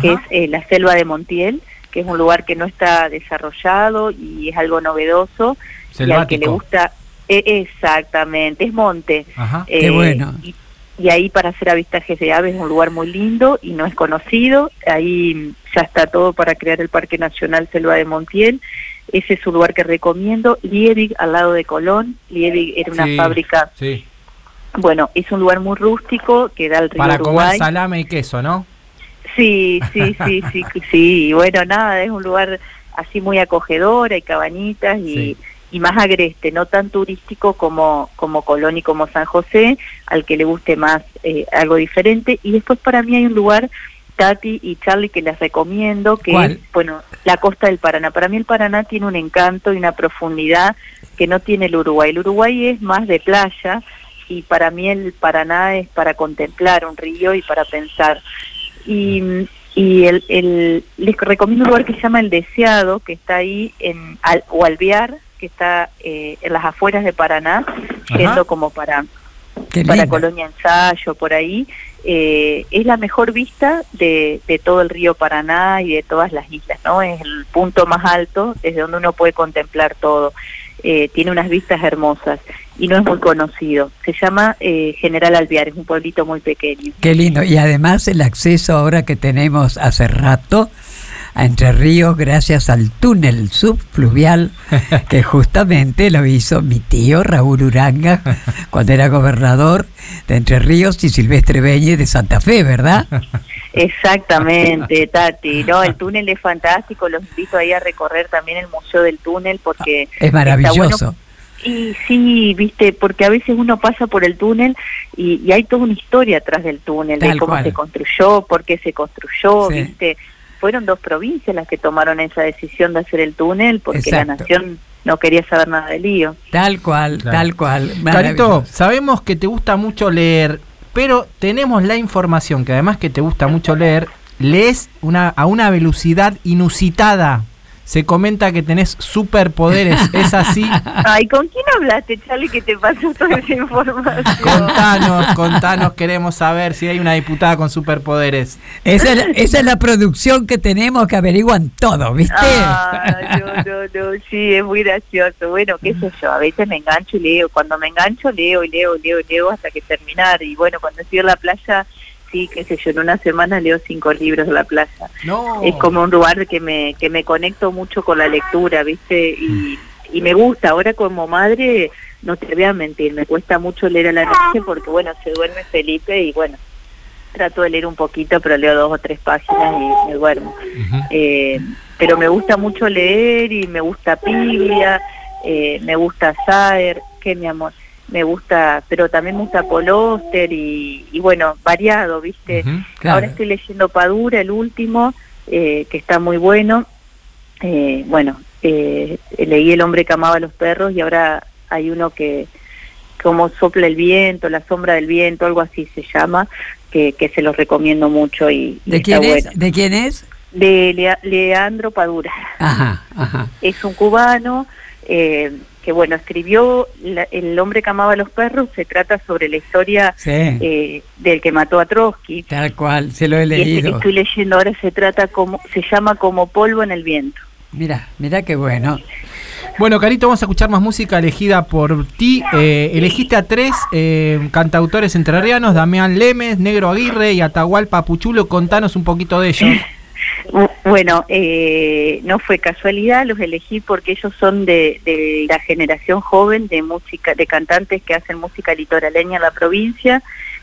que es eh, la selva de Montiel, que es un lugar que no está desarrollado y es algo novedoso y al que le Selvático. gusta E- exactamente, es monte. Ajá. Eh, Qué bueno. Y, y ahí para hacer avistajes de aves es un lugar muy lindo y no es conocido. Ahí mm, ya está todo para crear el Parque Nacional Selva de Montiel. Ese es un lugar que recomiendo. Liebig, al lado de Colón. Liebig era una Sí, fábrica, Sí. bueno, es un lugar muy rústico que da al río Para comer salame y queso, ¿no? Sí, sí, sí, [laughs] sí, sí, bueno, nada, es un lugar así muy acogedor, hay cabañitas y, Sí. Y más agreste, no tan turístico como, como Colón y como San José, al que le guste más eh, algo diferente. Y después para mí hay un lugar, Tati y Charlie, que les recomiendo, que ¿Cuál? es, bueno, la costa del Paraná. Para mí el Paraná tiene un encanto y una profundidad que no tiene el Uruguay. El Uruguay es más de playa y para mí el Paraná es para contemplar un río y para pensar. Y, y el, el, les recomiendo un lugar que se llama El Deseado, que está ahí en Al, o Alvear, que está eh, en las afueras de Paraná, yendo como para, Qué para lindo. Colonia Ensayo, por ahí. Eh, es la mejor vista de, de todo el río Paraná y de todas las islas, ¿no? Es el punto más alto desde donde uno puede contemplar todo. Eh, tiene unas vistas hermosas y no es muy conocido. Se llama eh, General Alvear, es un pueblito muy pequeño. Qué lindo. Y además el acceso ahora que tenemos hace rato a Entre Ríos gracias al túnel subfluvial [laughs] que justamente lo hizo mi tío Raúl Uranga cuando era gobernador de Entre Ríos y Silvestre Beñe de Santa Fe, ¿verdad? Exactamente, [laughs] Tati. No, el túnel es fantástico. Los invito ahí a recorrer también el museo del túnel porque Es está maravilloso. Y sí, viste, porque a veces uno pasa por el túnel y, y hay toda una historia atrás del túnel, de cómo cual. se construyó, por qué se construyó, Sí. viste. Fueron dos provincias las que tomaron esa decisión de hacer el túnel porque la nación no quería saber nada de lío. Tal cual, Claro. tal cual. Carito, sabemos que te gusta mucho leer, pero tenemos la información que además que te gusta mucho leer, lees una, a una velocidad inusitada. Se comenta que tenés superpoderes, ¿es así? [laughs] Ay, ¿con quién hablaste, Charlie, que te pasó toda esa información? Contanos, contanos, queremos saber si hay una diputada con superpoderes. Esa es, la, esa es la producción que tenemos que averiguan todo, ¿viste? Ah, no, no, no, sí, es muy gracioso. Bueno, qué sé yo, a veces me engancho y leo. Cuando me engancho, leo y leo, leo, leo hasta que terminar. Y bueno, cuando estoy en la playa, sí, qué sé yo, en una semana leo cinco libros de la playa. No. Es como un lugar que me, que me conecto mucho con la lectura, ¿viste? Y, y me gusta. Ahora como madre, no te voy a mentir, me cuesta mucho leer a la noche porque, bueno, se duerme Felipe y bueno, trato de leer un poquito, pero leo dos o tres páginas y me duermo. Eh, pero me gusta mucho leer y me gusta Biblia, eh, me gusta Saer, que mi amor, me gusta, pero también me gusta Coloster y, y bueno, variado, ¿viste? Claro. Ahora estoy leyendo Padura, el último, eh, que está muy bueno. Eh, bueno, eh, leí El hombre que amaba a los perros y ahora hay uno que como sopla el viento, la sombra del viento, algo así se llama, que, que se los recomiendo mucho y, y ¿De está quién es? bueno. ¿De quién es? De Lea- Leandro Padura. Ajá, ajá. Es un cubano eh, que, bueno, escribió la- El hombre que amaba a los perros, se trata sobre la historia Sí, eh, del que mató a Trotsky. tal cual, se lo he Y este que leído. estoy leyendo ahora se trata como, se llama como polvo en el viento. Mira, mira qué bueno. Bueno, Carito, vamos a escuchar más música elegida por ti. Eh, elegiste a tres eh, cantautores entrerrianos, Damián Lemes, Negro Aguirre y Atahualpa Puchulo. Contanos un poquito de ellos. [laughs] Bu- Bueno, eh, no fue casualidad, los elegí porque ellos son de, de la generación joven de música, de cantantes que hacen música litoraleña en la provincia.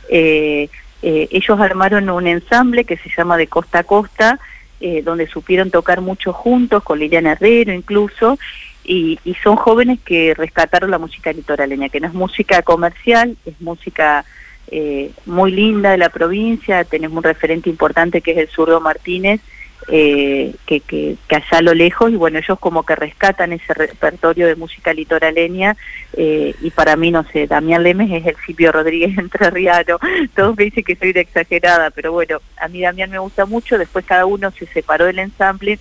Eh, eh, ellos armaron un ensamble que se llama De Costa a Costa, eh, donde supieron tocar mucho juntos, con Liliana Herrero incluso, y, y son jóvenes que rescataron la música litoraleña, que no es música comercial, es música eh, muy linda de la provincia, tenemos un referente importante que es el zurdo Martínez, eh, que, que, allá a lo lejos, y bueno, ellos como que rescatan ese repertorio de música litoraleña, eh, y para mí, no sé, Damián Lemes es el Silvio Rodríguez [laughs] entrerriano, todos me dicen que soy de exagerada, pero bueno, a mí Damián me gusta mucho, después cada uno se separó del ensamble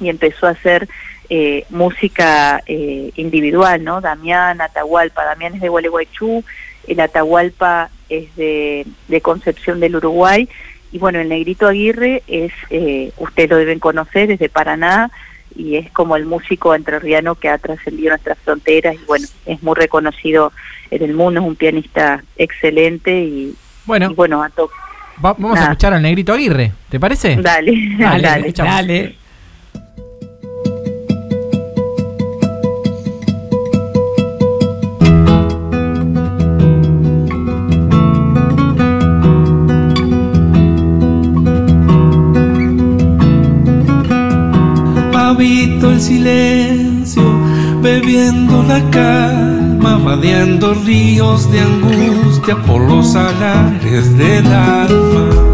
y empezó a hacer eh, música eh, individual, ¿no? Damián, Atahualpa, Damián es de Gualeguaychú, el Atahualpa es de, de Concepción del Uruguay, y bueno, el Negrito Aguirre es, eh, ustedes lo deben conocer, es de Paraná, y es como el músico entrerriano que ha trascendido nuestras fronteras y bueno, es muy reconocido en el mundo, es un pianista excelente y Bueno, y bueno, a va- vamos a escuchar al negrito Aguirre, ¿te parece? dale, [laughs] Dale, dale. Silencio, bebiendo la calma, vadeando ríos de angustia por los salares del alma.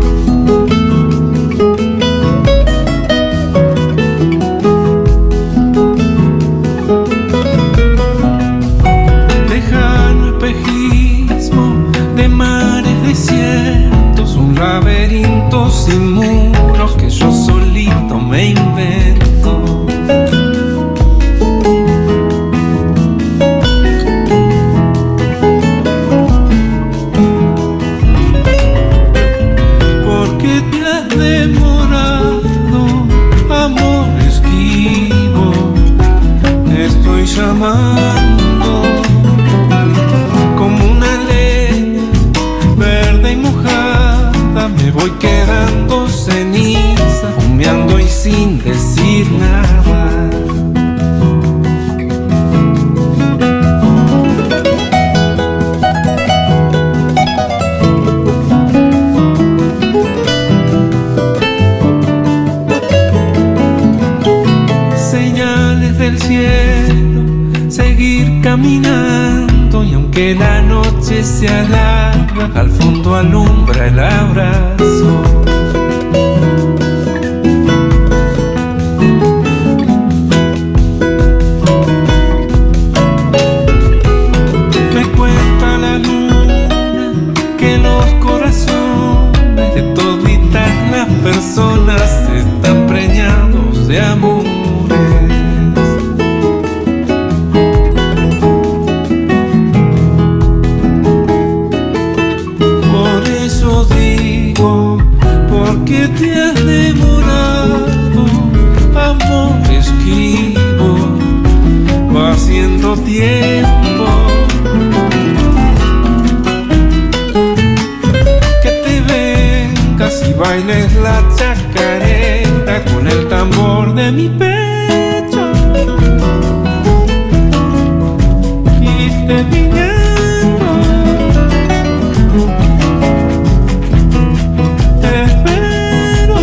De mi pecho. Te espero.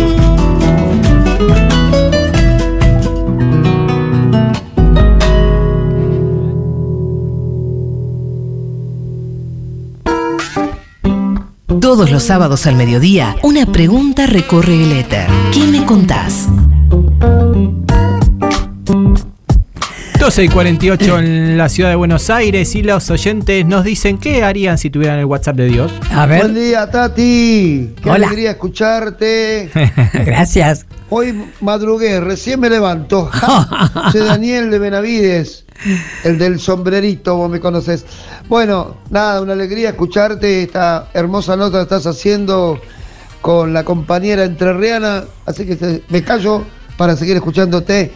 Todos los sábados al mediodía, una pregunta recorre el éter. ¿Qué me contás? 12 y 48 en la ciudad de Buenos Aires y los oyentes nos dicen qué harían si tuvieran el WhatsApp de Dios. A Buen ver, día, Tati. Qué Hola. alegría escucharte. [laughs] gracias. Hoy madrugué, recién me levanto. Ja, [laughs] Soy Daniel de Benavides, el del sombrerito, vos me conoces. Bueno, nada, una alegría escucharte. Esta hermosa nota que estás haciendo con la compañera entrerriana. Así que te- me callo para seguir escuchándote.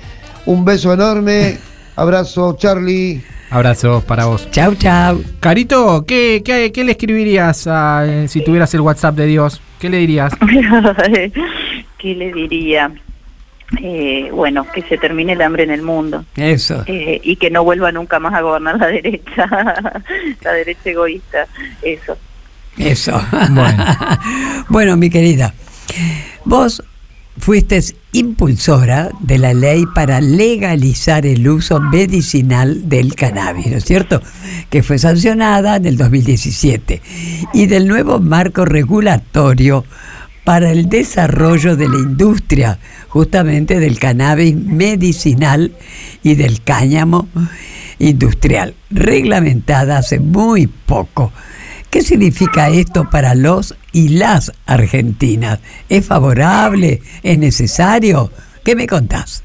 Un beso enorme. Abrazo, Charlie. Abrazos para vos. Chau, chau. Carito, ¿qué, qué, qué le escribirías a, eh, si tuvieras el WhatsApp de Dios? ¿Qué le dirías? [laughs] ¿Qué le diría? Eh, bueno, que se termine el hambre en el mundo Eso. eh, y que no vuelva nunca más a gobernar la derecha, [laughs] la derecha egoísta. Eso. Eso. Bueno. [laughs] Bueno, mi querida, vos fuiste impulsora de la ley para legalizar el uso medicinal del cannabis, ¿no es cierto? Que fue sancionada en el 2017. Y del nuevo marco regulatorio para el desarrollo de la industria justamente del cannabis medicinal y del cáñamo industrial, reglamentada hace muy poco. ¿Qué significa esto para los y las argentinas? ¿Es favorable? ¿Es necesario? ¿Qué me contás?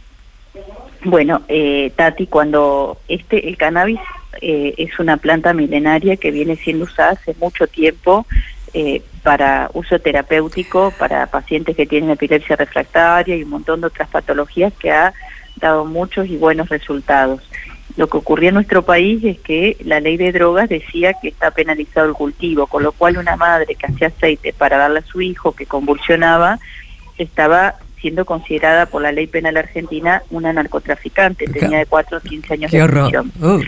Bueno, eh, Tati, cuando este el cannabis eh, es una planta milenaria que viene siendo usada hace mucho tiempo eh, para uso terapéutico para pacientes que tienen epilepsia refractaria y un montón de otras patologías que ha dado muchos y buenos resultados. Lo que ocurría en nuestro país es que la ley de drogas decía que está penalizado el cultivo, con lo cual una madre que hacía aceite para darle a su hijo que convulsionaba estaba siendo considerada por la ley penal argentina una narcotraficante, tenía de 4 a 15 años Qué de prisión. Uh,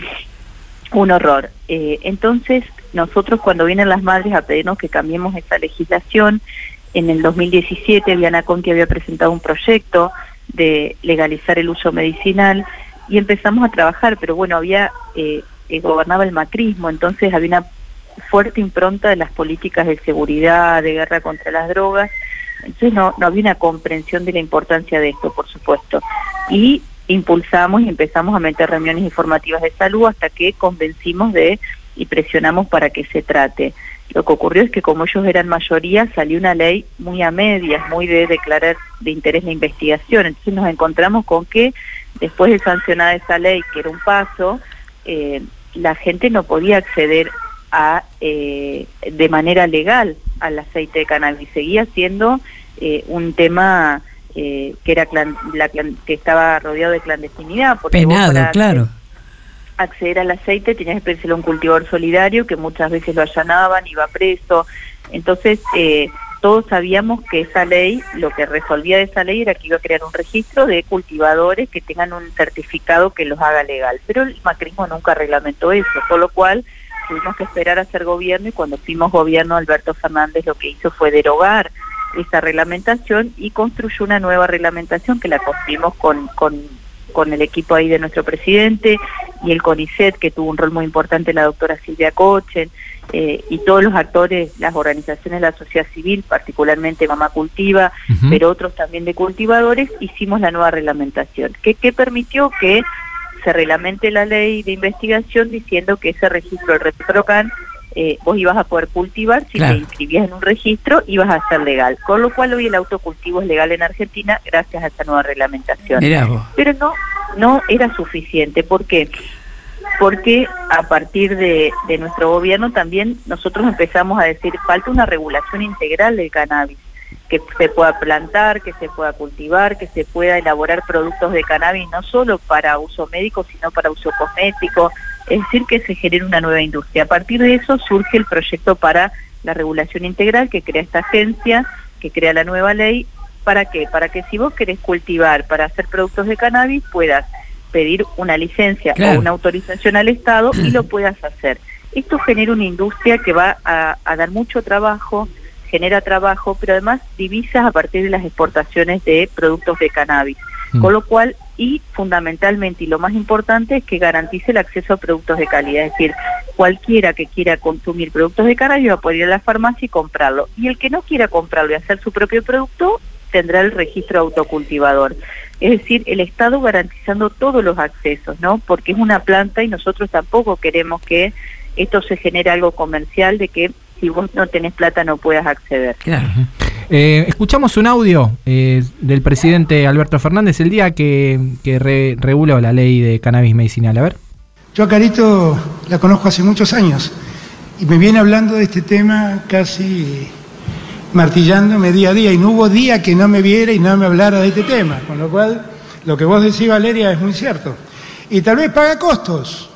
Un horror. Eh, entonces, nosotros cuando vienen las madres a pedirnos que cambiemos esta legislación, en el 2017 Diana Conti había presentado un proyecto de legalizar el uso medicinal y empezamos a trabajar, pero bueno, había eh, eh, gobernaba el macrismo, entonces había una fuerte impronta de las políticas de seguridad, de guerra contra las drogas, entonces no, no había una comprensión de la importancia de esto, por supuesto. Y impulsamos y empezamos a meter reuniones informativas de salud hasta que convencimos de y presionamos para que se trate. Lo que ocurrió es que como ellos eran mayoría, salió una ley muy a medias, muy de declarar de interés la investigación. Entonces nos encontramos con que después de sancionada esa ley, que era un paso, eh, la gente no podía acceder a eh, de manera legal al aceite de cannabis. Seguía siendo eh, un tema eh, que era clan- la que estaba rodeado de clandestinidad. porque penado, para claro. acceder al aceite tenías que pedírselo a un cultivador solidario que muchas veces lo allanaban, iba preso. Entonces, eh, todos sabíamos que esa ley, lo que resolvía de esa ley era que iba a crear un registro de cultivadores que tengan un certificado que los haga legal. Pero el macrismo nunca reglamentó eso, con lo cual tuvimos que esperar a ser gobierno y cuando fuimos gobierno Alberto Fernández lo que hizo fue derogar esa reglamentación y construyó una nueva reglamentación que la construimos con, con, con el equipo ahí de nuestro presidente y el CONICET que tuvo un rol muy importante la doctora Silvia Cochen eh, y todos los actores, las organizaciones de la sociedad civil, particularmente Mamá Cultiva, pero otros también de cultivadores, hicimos la nueva reglamentación, que, que permitió que se reglamente la ley de investigación diciendo que ese registro del RetroCan eh, vos ibas a poder cultivar, si Claro. te inscribías en un registro ibas a ser legal, con lo cual hoy el autocultivo es legal en Argentina gracias a esta nueva reglamentación pero no no era suficiente. ¿Por qué? Porque a partir de, de nuestro gobierno también nosotros empezamos a decir falta una regulación integral del cannabis, que se pueda plantar, que se pueda cultivar, que se pueda elaborar productos de cannabis no solo para uso médico, sino para uso cosmético, es decir, que se genere una nueva industria. A partir de eso surge el proyecto para la regulación integral que crea esta agencia, que crea la nueva ley ¿Para qué? Para que si vos querés cultivar para hacer productos de cannabis puedas pedir una licencia Claro. o una autorización al Estado y lo puedas hacer. Esto genera una industria que va a, a dar mucho trabajo, genera trabajo, pero además divisas a partir de las exportaciones de productos de cannabis. Mm. Con lo cual, y fundamentalmente y lo más importante es que garantice el acceso a productos de calidad. Es decir, cualquiera que quiera consumir productos de cannabis va a poder ir a la farmacia y comprarlo. Y el que no quiera comprarlo y hacer su propio producto tendrá el registro autocultivador. Es decir, el Estado garantizando todos los accesos, ¿no? Porque es una planta y nosotros tampoco queremos que esto se genere algo comercial de que si vos no tenés plata no puedas acceder. Claro. Eh, escuchamos un audio eh, del presidente Alberto Fernández el día que, que re- reguló la ley de cannabis medicinal. A ver. Yo a Carito la conozco hace muchos años y me viene hablando de este tema casi martillándome día a día y no hubo día que no me viera y no me hablara de este tema, con lo cual lo que vos decís Valeria es muy cierto. Y tal vez paga costos,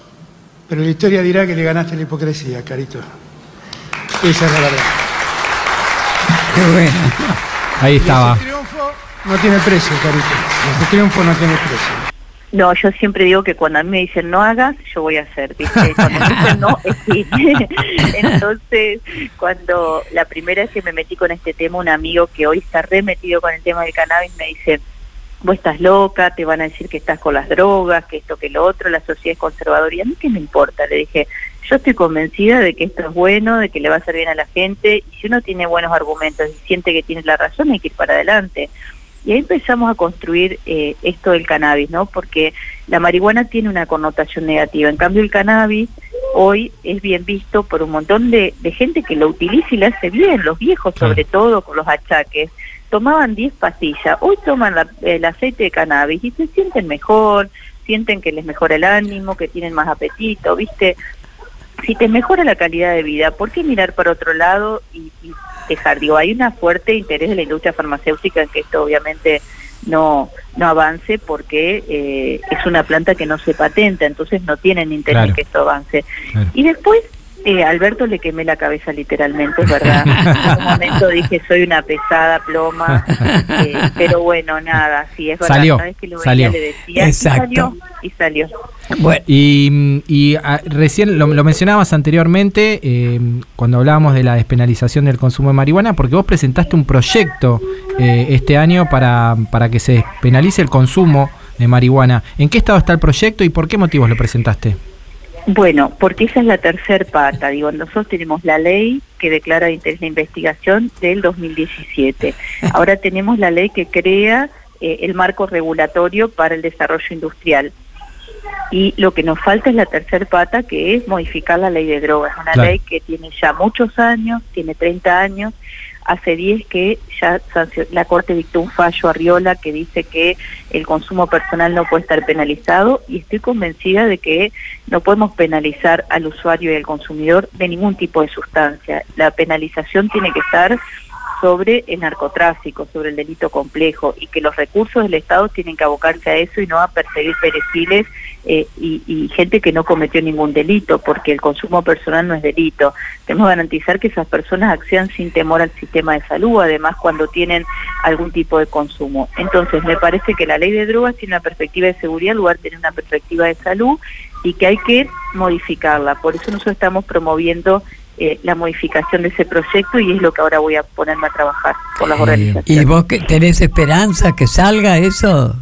pero la historia dirá que le ganaste la hipocresía, Carito. Esa es la verdad. Qué bueno. Ahí estaba. Ese triunfo no tiene precio, Carito. Ese triunfo no tiene precio. No, yo siempre digo que cuando a mí me dicen no hagas, yo voy a hacer, ¿viste? Cuando me dicen [laughs] no, es [laughs] sí. Entonces, cuando la primera vez que me metí con este tema, un amigo que hoy está remetido con el tema del cannabis me dice, vos estás loca, te van a decir que estás con las drogas, que esto, que lo otro, la sociedad es conservadora. Y a mí qué me importa, le dije, yo estoy convencida de que esto es bueno, de que le va a hacer bien a la gente, y si uno tiene buenos argumentos y siente que tiene la razón, hay que ir para adelante. Y ahí empezamos a construir eh, esto del cannabis, ¿no? Porque la marihuana tiene una connotación negativa. En cambio, el cannabis hoy es bien visto por un montón de, de gente que lo utiliza y le hace bien, los viejos sobre todo con los achaques. Tomaban 10 pastillas, hoy toman la- el aceite de cannabis y se sienten mejor, sienten que les mejora el ánimo, que tienen más apetito, ¿viste? Si te mejora la calidad de vida, ¿por qué mirar para otro lado y, y dejar? Digo, hay una fuerte interés de la industria farmacéutica en que esto obviamente no no avance porque eh, es una planta que no se patenta, entonces no tienen interés Claro. que esto avance. Claro. Y después eh, Alberto le quemé la cabeza literalmente, es verdad. [laughs] en un momento dije soy una pesada ploma, eh, pero bueno, nada, sí, es verdad. Salió, que lo salió. le decía, Exacto. y salió, y salió. Bueno, Y, y, ah, recién lo, lo mencionabas anteriormente eh, cuando hablábamos de la despenalización del consumo de marihuana, porque vos presentaste un proyecto eh, este año para, para que se despenalice el consumo de marihuana. ¿En qué estado está el proyecto y por qué motivos lo presentaste? Bueno, porque esa es la tercer pata. Digo, nosotros tenemos la ley que declara de interés la investigación del 2017. Ahora tenemos la ley que crea eh, el marco regulatorio para el desarrollo industrial. Y lo que nos falta es la tercer pata, que es modificar la ley de drogas. Una Claro. ley que tiene ya muchos años, tiene 30 años. Hace 10 que ya la Corte dictó un fallo a Riola que dice que el consumo personal no puede estar penalizado y estoy convencida de que no podemos penalizar al usuario y al consumidor de ningún tipo de sustancia. La penalización tiene que estar sobre el narcotráfico, sobre el delito complejo y que los recursos del Estado tienen que abocarse a eso y no a perseguir pereciles eh, y, y gente que no cometió ningún delito, porque el consumo personal no es delito. Tenemos que garantizar que esas personas accedan sin temor al sistema de salud, además cuando tienen algún tipo de consumo. Entonces, me parece que la ley de drogas tiene una perspectiva de seguridad en lugar de tener una perspectiva de salud y que hay que modificarla. Por eso nosotros estamos promoviendo eh, la modificación de ese proyecto y es lo que ahora voy a ponerme a trabajar con las organizaciones. ¿y vos que tenés esperanza que salga eso?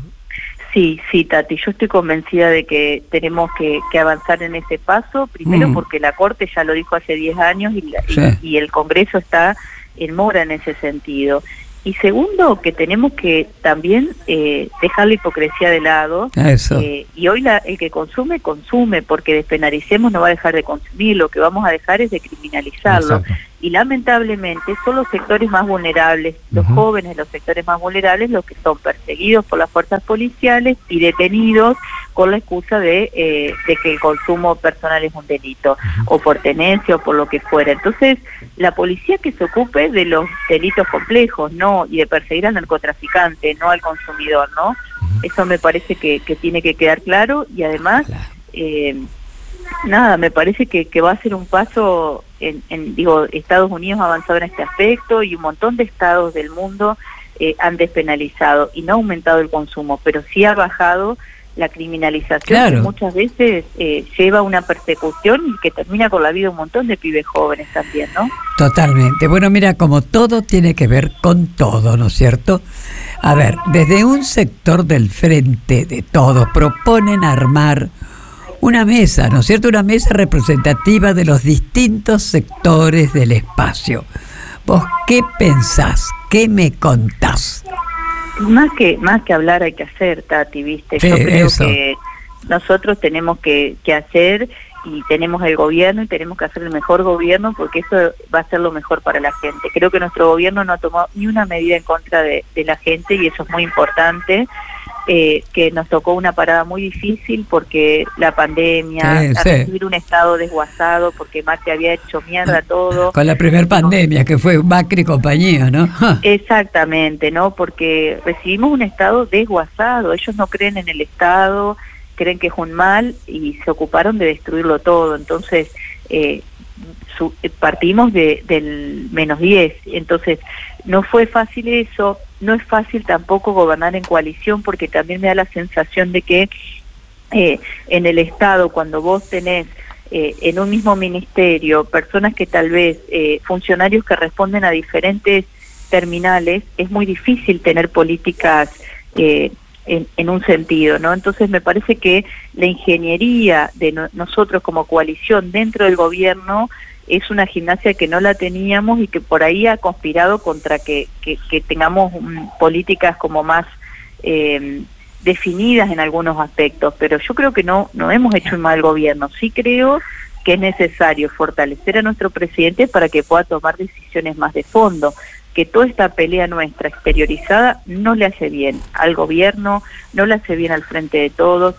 Sí, sí, Tati, yo estoy convencida de que tenemos que, que avanzar en ese paso, primero Mm. porque la Corte ya lo dijo hace 10 años y, la- y el Congreso está en mora en ese sentido. Y segundo, que tenemos que también eh, dejar la hipocresía de lado. Eso. eh, y hoy la- el que consume, consume, porque despenalicemos no va a dejar de consumir, lo que vamos a dejar es de criminalizarlo. Exacto. Y lamentablemente son los sectores más vulnerables, los Ujú. jóvenes, los sectores más vulnerables, los que son perseguidos por las fuerzas policiales y detenidos con la excusa de, eh, de que el consumo personal es un delito, o por tenencia o por lo que fuera. Entonces, la policía que se ocupe de los delitos complejos, ¿no? Y de perseguir al narcotraficante, no al consumidor, ¿no? Eso me parece que, que tiene que quedar claro y además... Eh, nada, me parece que, que va a ser un paso en, en, digo, Estados Unidos ha avanzado en este aspecto y un montón de estados del mundo eh, han despenalizado y no ha aumentado el consumo, pero sí ha bajado la criminalización Claro. que muchas veces eh, lleva a una persecución y que termina con la vida de un montón de pibes jóvenes también, ¿no? Totalmente. Bueno, mira, como todo tiene que ver con todo, ¿no es cierto? A ver, desde un sector del frente de todos proponen armar una mesa, ¿no es cierto? Una mesa representativa de los distintos sectores del espacio. ¿Vos qué pensás? ¿Qué me contás? Más que más que hablar hay que hacer, Tati, ¿viste? Sí, Yo creo eso. que nosotros tenemos que, que hacer y tenemos el gobierno y tenemos que hacer el mejor gobierno porque eso va a ser lo mejor para la gente. Creo que nuestro gobierno no ha tomado ni una medida en contra de, de la gente y eso es muy importante. Eh, que nos tocó una parada muy difícil porque la pandemia, Sí, recibir un estado desguazado porque Macri había hecho mierda todo. Con la primer pandemia, que fue Macri y compañía, ¿no? Exactamente, ¿no? Porque recibimos un Estado desguazado, ellos no creen en el Estado, creen que es un mal y se ocuparon de destruirlo todo. Entonces, eh, su- eh, partimos de, del menos 10. Entonces, no fue fácil eso, no es fácil tampoco gobernar en coalición porque también me da la sensación de que eh, en el Estado, cuando vos tenés eh, en un mismo ministerio personas que tal vez, eh, funcionarios que responden a diferentes terminales, es muy difícil tener políticas eh, en, en un sentido, ¿no? Entonces me parece que la ingeniería de no- nosotros como coalición dentro del gobierno es una gimnasia que no la teníamos y que por ahí ha conspirado contra que, que, que tengamos mm, políticas como más eh, definidas en algunos aspectos, pero yo creo que no, no hemos hecho un mal gobierno. Sí creo que es necesario fortalecer a nuestro presidente para que pueda tomar decisiones más de fondo, que toda esta pelea nuestra exteriorizada no le hace bien al gobierno, no le hace bien al frente de todos,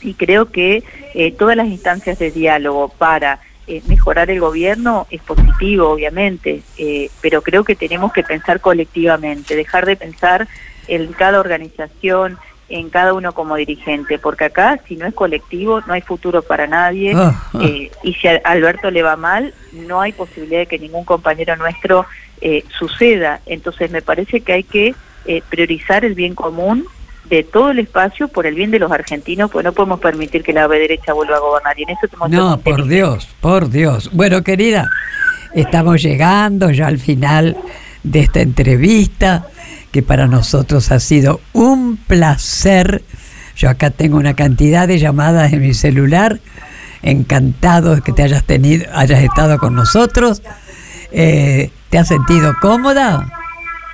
y creo que eh, todas las instancias de diálogo para eh, mejorar el gobierno es positivo, obviamente, eh, pero creo que tenemos que pensar colectivamente, dejar de pensar en cada organización, en cada uno como dirigente, porque acá si no es colectivo no hay futuro para nadie Ah, ah. eh, y si a Alberto le va mal no hay posibilidad de que ningún compañero nuestro eh, suceda. Entonces me parece que hay que eh, priorizar el bien común de todo el espacio por el bien de los argentinos, pues no podemos permitir que la derecha vuelva a gobernar y en eso que No, por. Dios, por Dios. Bueno, querida, estamos llegando ya al final de esta entrevista, que para nosotros ha sido un placer. Yo acá tengo una cantidad de llamadas en mi celular. Encantado de que te hayas tenido, hayas estado con nosotros. Eh, ¿Te has sentido cómoda?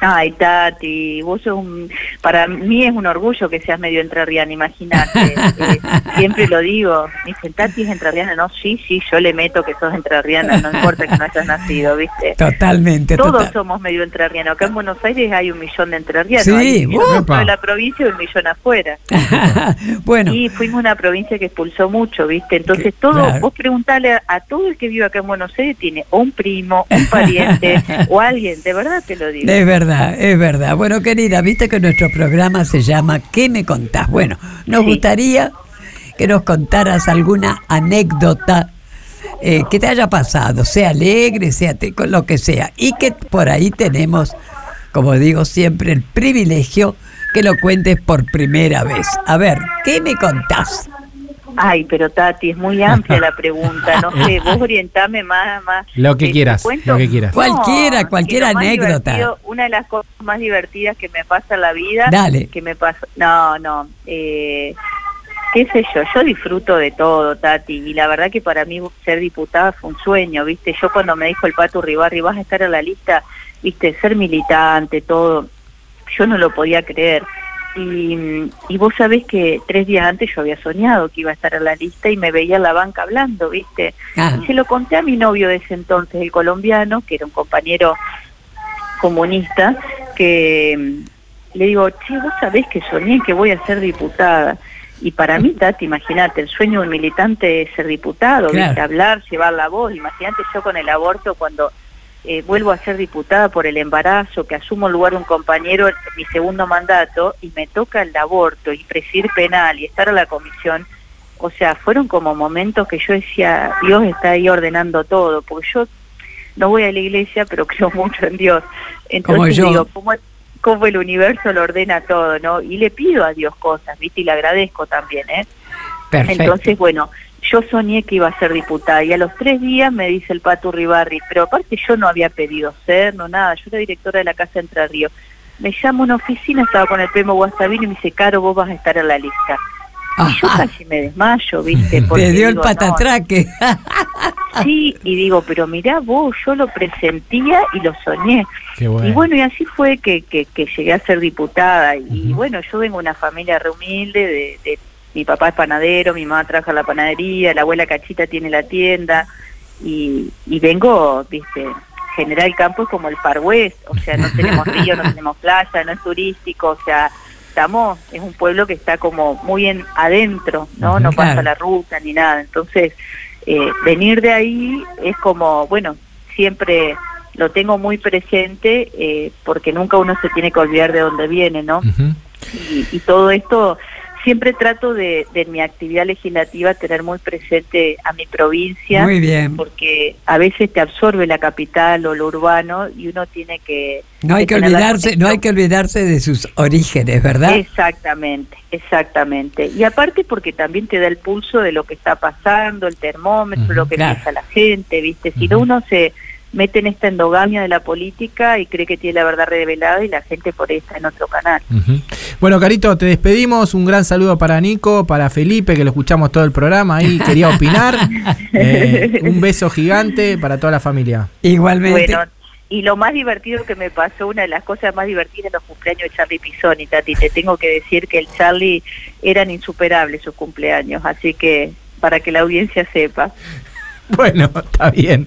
Ay, Tati, vos sos un, para mí es un orgullo que seas medio entrerriana, imagínate. [laughs] Eh, siempre lo digo, me dicen, Tati es entrerriana, no, sí, sí, yo le meto que sos entrerriana, no importa que no hayas nacido, ¿viste? Totalmente, Todos total. somos medio entrerrianos. Acá en Buenos Aires hay un millón de entrerrianos. Sí, hay un de la provincia y un millón afuera. [laughs] bueno, Y fuimos una provincia que expulsó mucho, ¿viste? Entonces todo, claro. vos preguntale a, a todo el que vive acá en Buenos Aires, tiene o un primo, un pariente [laughs] o alguien, de verdad te lo digo. Es verdad, es verdad. Bueno, querida, viste que nuestro programa se llama ¿Qué me contás? Bueno, nos gustaría que nos contaras alguna anécdota eh, que te haya pasado, sea alegre, sea te- con lo que sea, y que por ahí tenemos, como digo siempre, el privilegio que lo cuentes por primera vez. A ver, ¿qué me contás? Ay, pero Tati, es muy amplia la pregunta, no sé, [laughs] vos orientame más, más. Lo que Eh, ¿te quieras, lo que quieras. Cualquiera, es que cualquier anécdota. Una de las cosas más divertidas que me pasa en la vida. Dale. Que me pasa. No, no. Eh, qué sé yo, yo disfruto de todo, Tati, y la verdad que para mí ser diputada fue un sueño, ¿viste? Yo cuando me dijo el Pato Ribarri, vas a estar en la lista, ¿viste? Ser militante, todo, yo no lo podía creer. Y, y vos sabés que tres días antes yo había soñado que iba a estar en la lista y me veía en la banca hablando, ¿viste? Ah. Y se lo conté a mi novio de ese entonces, el colombiano, que era un compañero comunista, que mm, le digo, che, vos sabés que soñé que voy a ser diputada. Y para mí, Tati, imagínate, el sueño de un militante es ser diputado, Claro. ¿viste? hablar, llevar la voz. Imagínate yo con el aborto cuando eh, vuelvo a ser diputada por el embarazo, que asumo el lugar de un compañero en mi segundo mandato y me toca el aborto y presidir penal y estar a la comisión. O sea, fueron como momentos que yo decía, Dios está ahí ordenando todo, porque yo no voy a la iglesia, pero [laughs] creo mucho en Dios. Entonces Como yo. digo, ¿cómo, cómo el universo lo ordena todo, ¿no? Y le pido a Dios cosas, ¿viste? Y le agradezco también, ¿eh? Perfecto. Entonces, bueno, yo soñé que iba a ser diputada y a los tres días me dice el Pato Ribarri, pero aparte yo no había pedido ser, no nada, yo era directora de la Casa Entre Ríos. Me llama a una oficina, estaba con el primo Guastavino y me dice, Caro, vos vas a estar en la lista. Y yo casi me desmayo, ¿viste? [laughs] Porque Te dio el no, patatraque. [laughs] Sí, y digo, pero mirá vos, yo lo presentía y lo soñé. Qué bueno. Y bueno, y así fue que, que, que llegué a ser diputada. Y bueno, yo vengo de una familia re humilde, de, de- mi papá es panadero, mi mamá trabaja en la panadería, la abuela Cachita tiene la tienda, y, y vengo, viste, General Campo es como el Far West, o sea, no tenemos [laughs] río, no tenemos playa, no es turístico, o sea, estamos, es un pueblo que está como muy en adentro, ¿no? No pasa la ruta ni nada, entonces eh, venir de ahí es como, bueno, siempre lo tengo muy presente eh, porque nunca uno se tiene que olvidar de dónde viene, ¿no? Y todo esto siempre trato de, de mi actividad legislativa tener muy presente a mi provincia Muy bien. porque a veces te absorbe la capital o lo urbano y uno tiene que No hay que olvidarse, no hay que olvidarse de sus orígenes, ¿verdad? Exactamente, exactamente. Y aparte porque también te da el pulso de lo que está pasando, el termómetro, lo que claro. piensa la gente, ¿viste? Si no uno se mete en esta endogamia de la política y cree que tiene la verdad revelada y la gente por ahí está en otro canal. Bueno, Carito, te despedimos. Un gran saludo para Nico, para Felipe, que lo escuchamos todo el programa ahí, [laughs] quería opinar. Eh, un beso gigante para toda la familia. Igualmente. Bueno, y lo más divertido que me pasó, una de las cosas más divertidas en los cumpleaños de Charlie Pisoni, Tati, te tengo que decir que el Charlie eran insuperables sus cumpleaños, así que para que la audiencia sepa. [laughs] Bueno, está bien.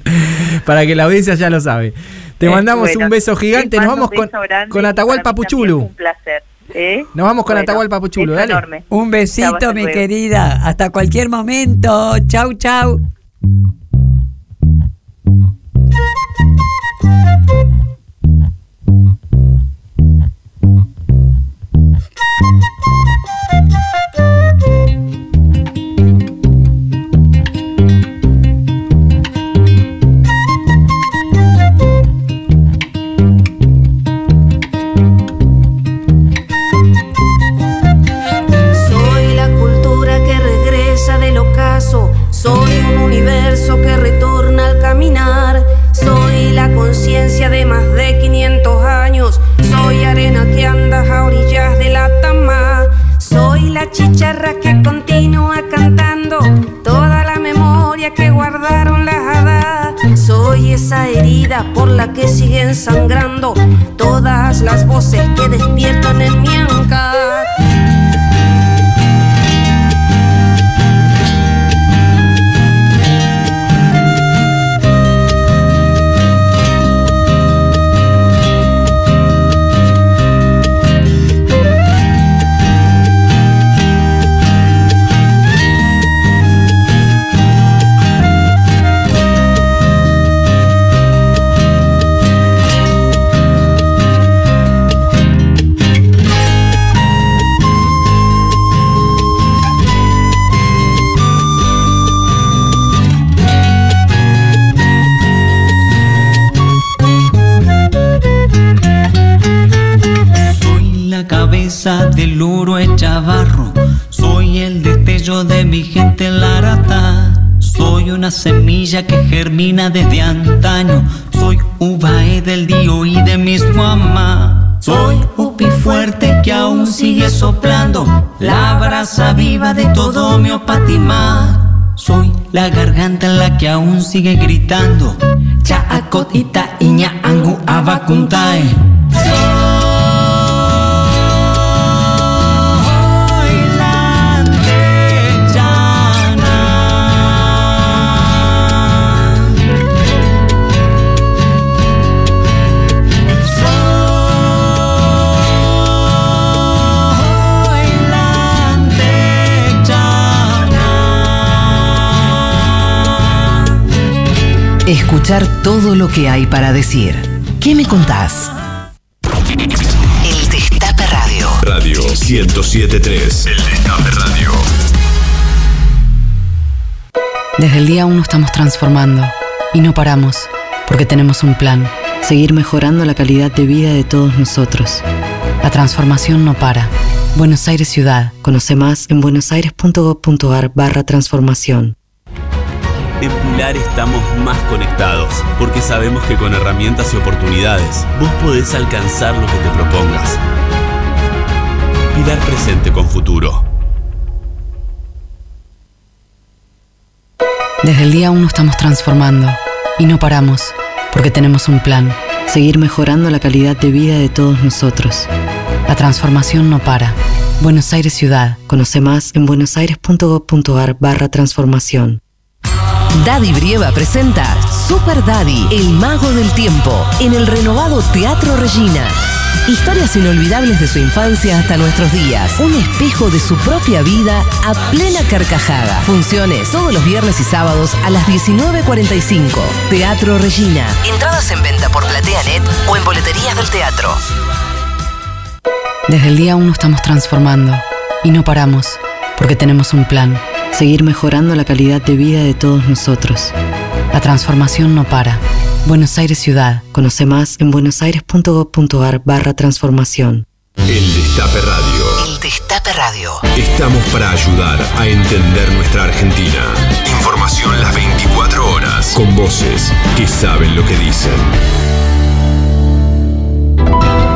Para que la audiencia ya lo sabe. Te Eh, mandamos bueno, un beso gigante. Nos vamos con, con Atahualpa Puchulu. Un placer. ¿eh? Nos vamos con Bueno, Atahualpa Puchulu, dale. enorme. Un besito, mi luego. querida. Hasta cualquier momento. Chau, chau. Por la que siguen sangrando. Todas las voces que despiertan en mi anca. Del oro hecha barro. Soy el destello de mi gente larata. Soy una semilla que germina desde antaño. Soy uvae del dio y de mismo ama. Soy upi fuerte que aún sigue soplando. La brasa viva de todo mi opatimá. Soy la garganta en la que aún sigue gritando. Chaakot ita iña angu abakuntae. Escuchar todo lo que hay para decir. ¿Qué me contás? El Destape Radio. Radio 1073. El Destape Radio. Desde el día 1 estamos transformando y no paramos porque tenemos un plan, seguir mejorando la calidad de vida de todos nosotros. La transformación no para. Buenos Aires Ciudad. Conoce más en buenosaires.gov.ar barra transformación. En Pilar estamos más conectados, porque sabemos que con herramientas y oportunidades vos podés alcanzar lo que te propongas. Pilar presente con futuro. Desde el día 1 estamos transformando y no paramos porque tenemos un plan, seguir mejorando la calidad de vida de todos nosotros. La transformación no para. Buenos Aires Ciudad. Conoce más en buenosaires.gov.ar barra transformación. Daddy Brieva presenta Super Daddy, el mago del tiempo, en el renovado Teatro Regina. Historias inolvidables de su infancia hasta nuestros días. Un espejo de su propia vida a plena carcajada. Funciones todos los viernes y sábados a las 19.45. Teatro Regina. Entradas en venta por PlateaNet o en boleterías del teatro. Desde el día 1 estamos transformando y no paramos porque tenemos un plan, seguir mejorando la calidad de vida de todos nosotros. La transformación no para. Buenos Aires Ciudad. Conoce más en buenosaires.gov.ar barra transformación. El Destape Radio. El Destape Radio. Estamos para ayudar a entender nuestra Argentina. Información las 24 horas. Con voces que saben lo que dicen.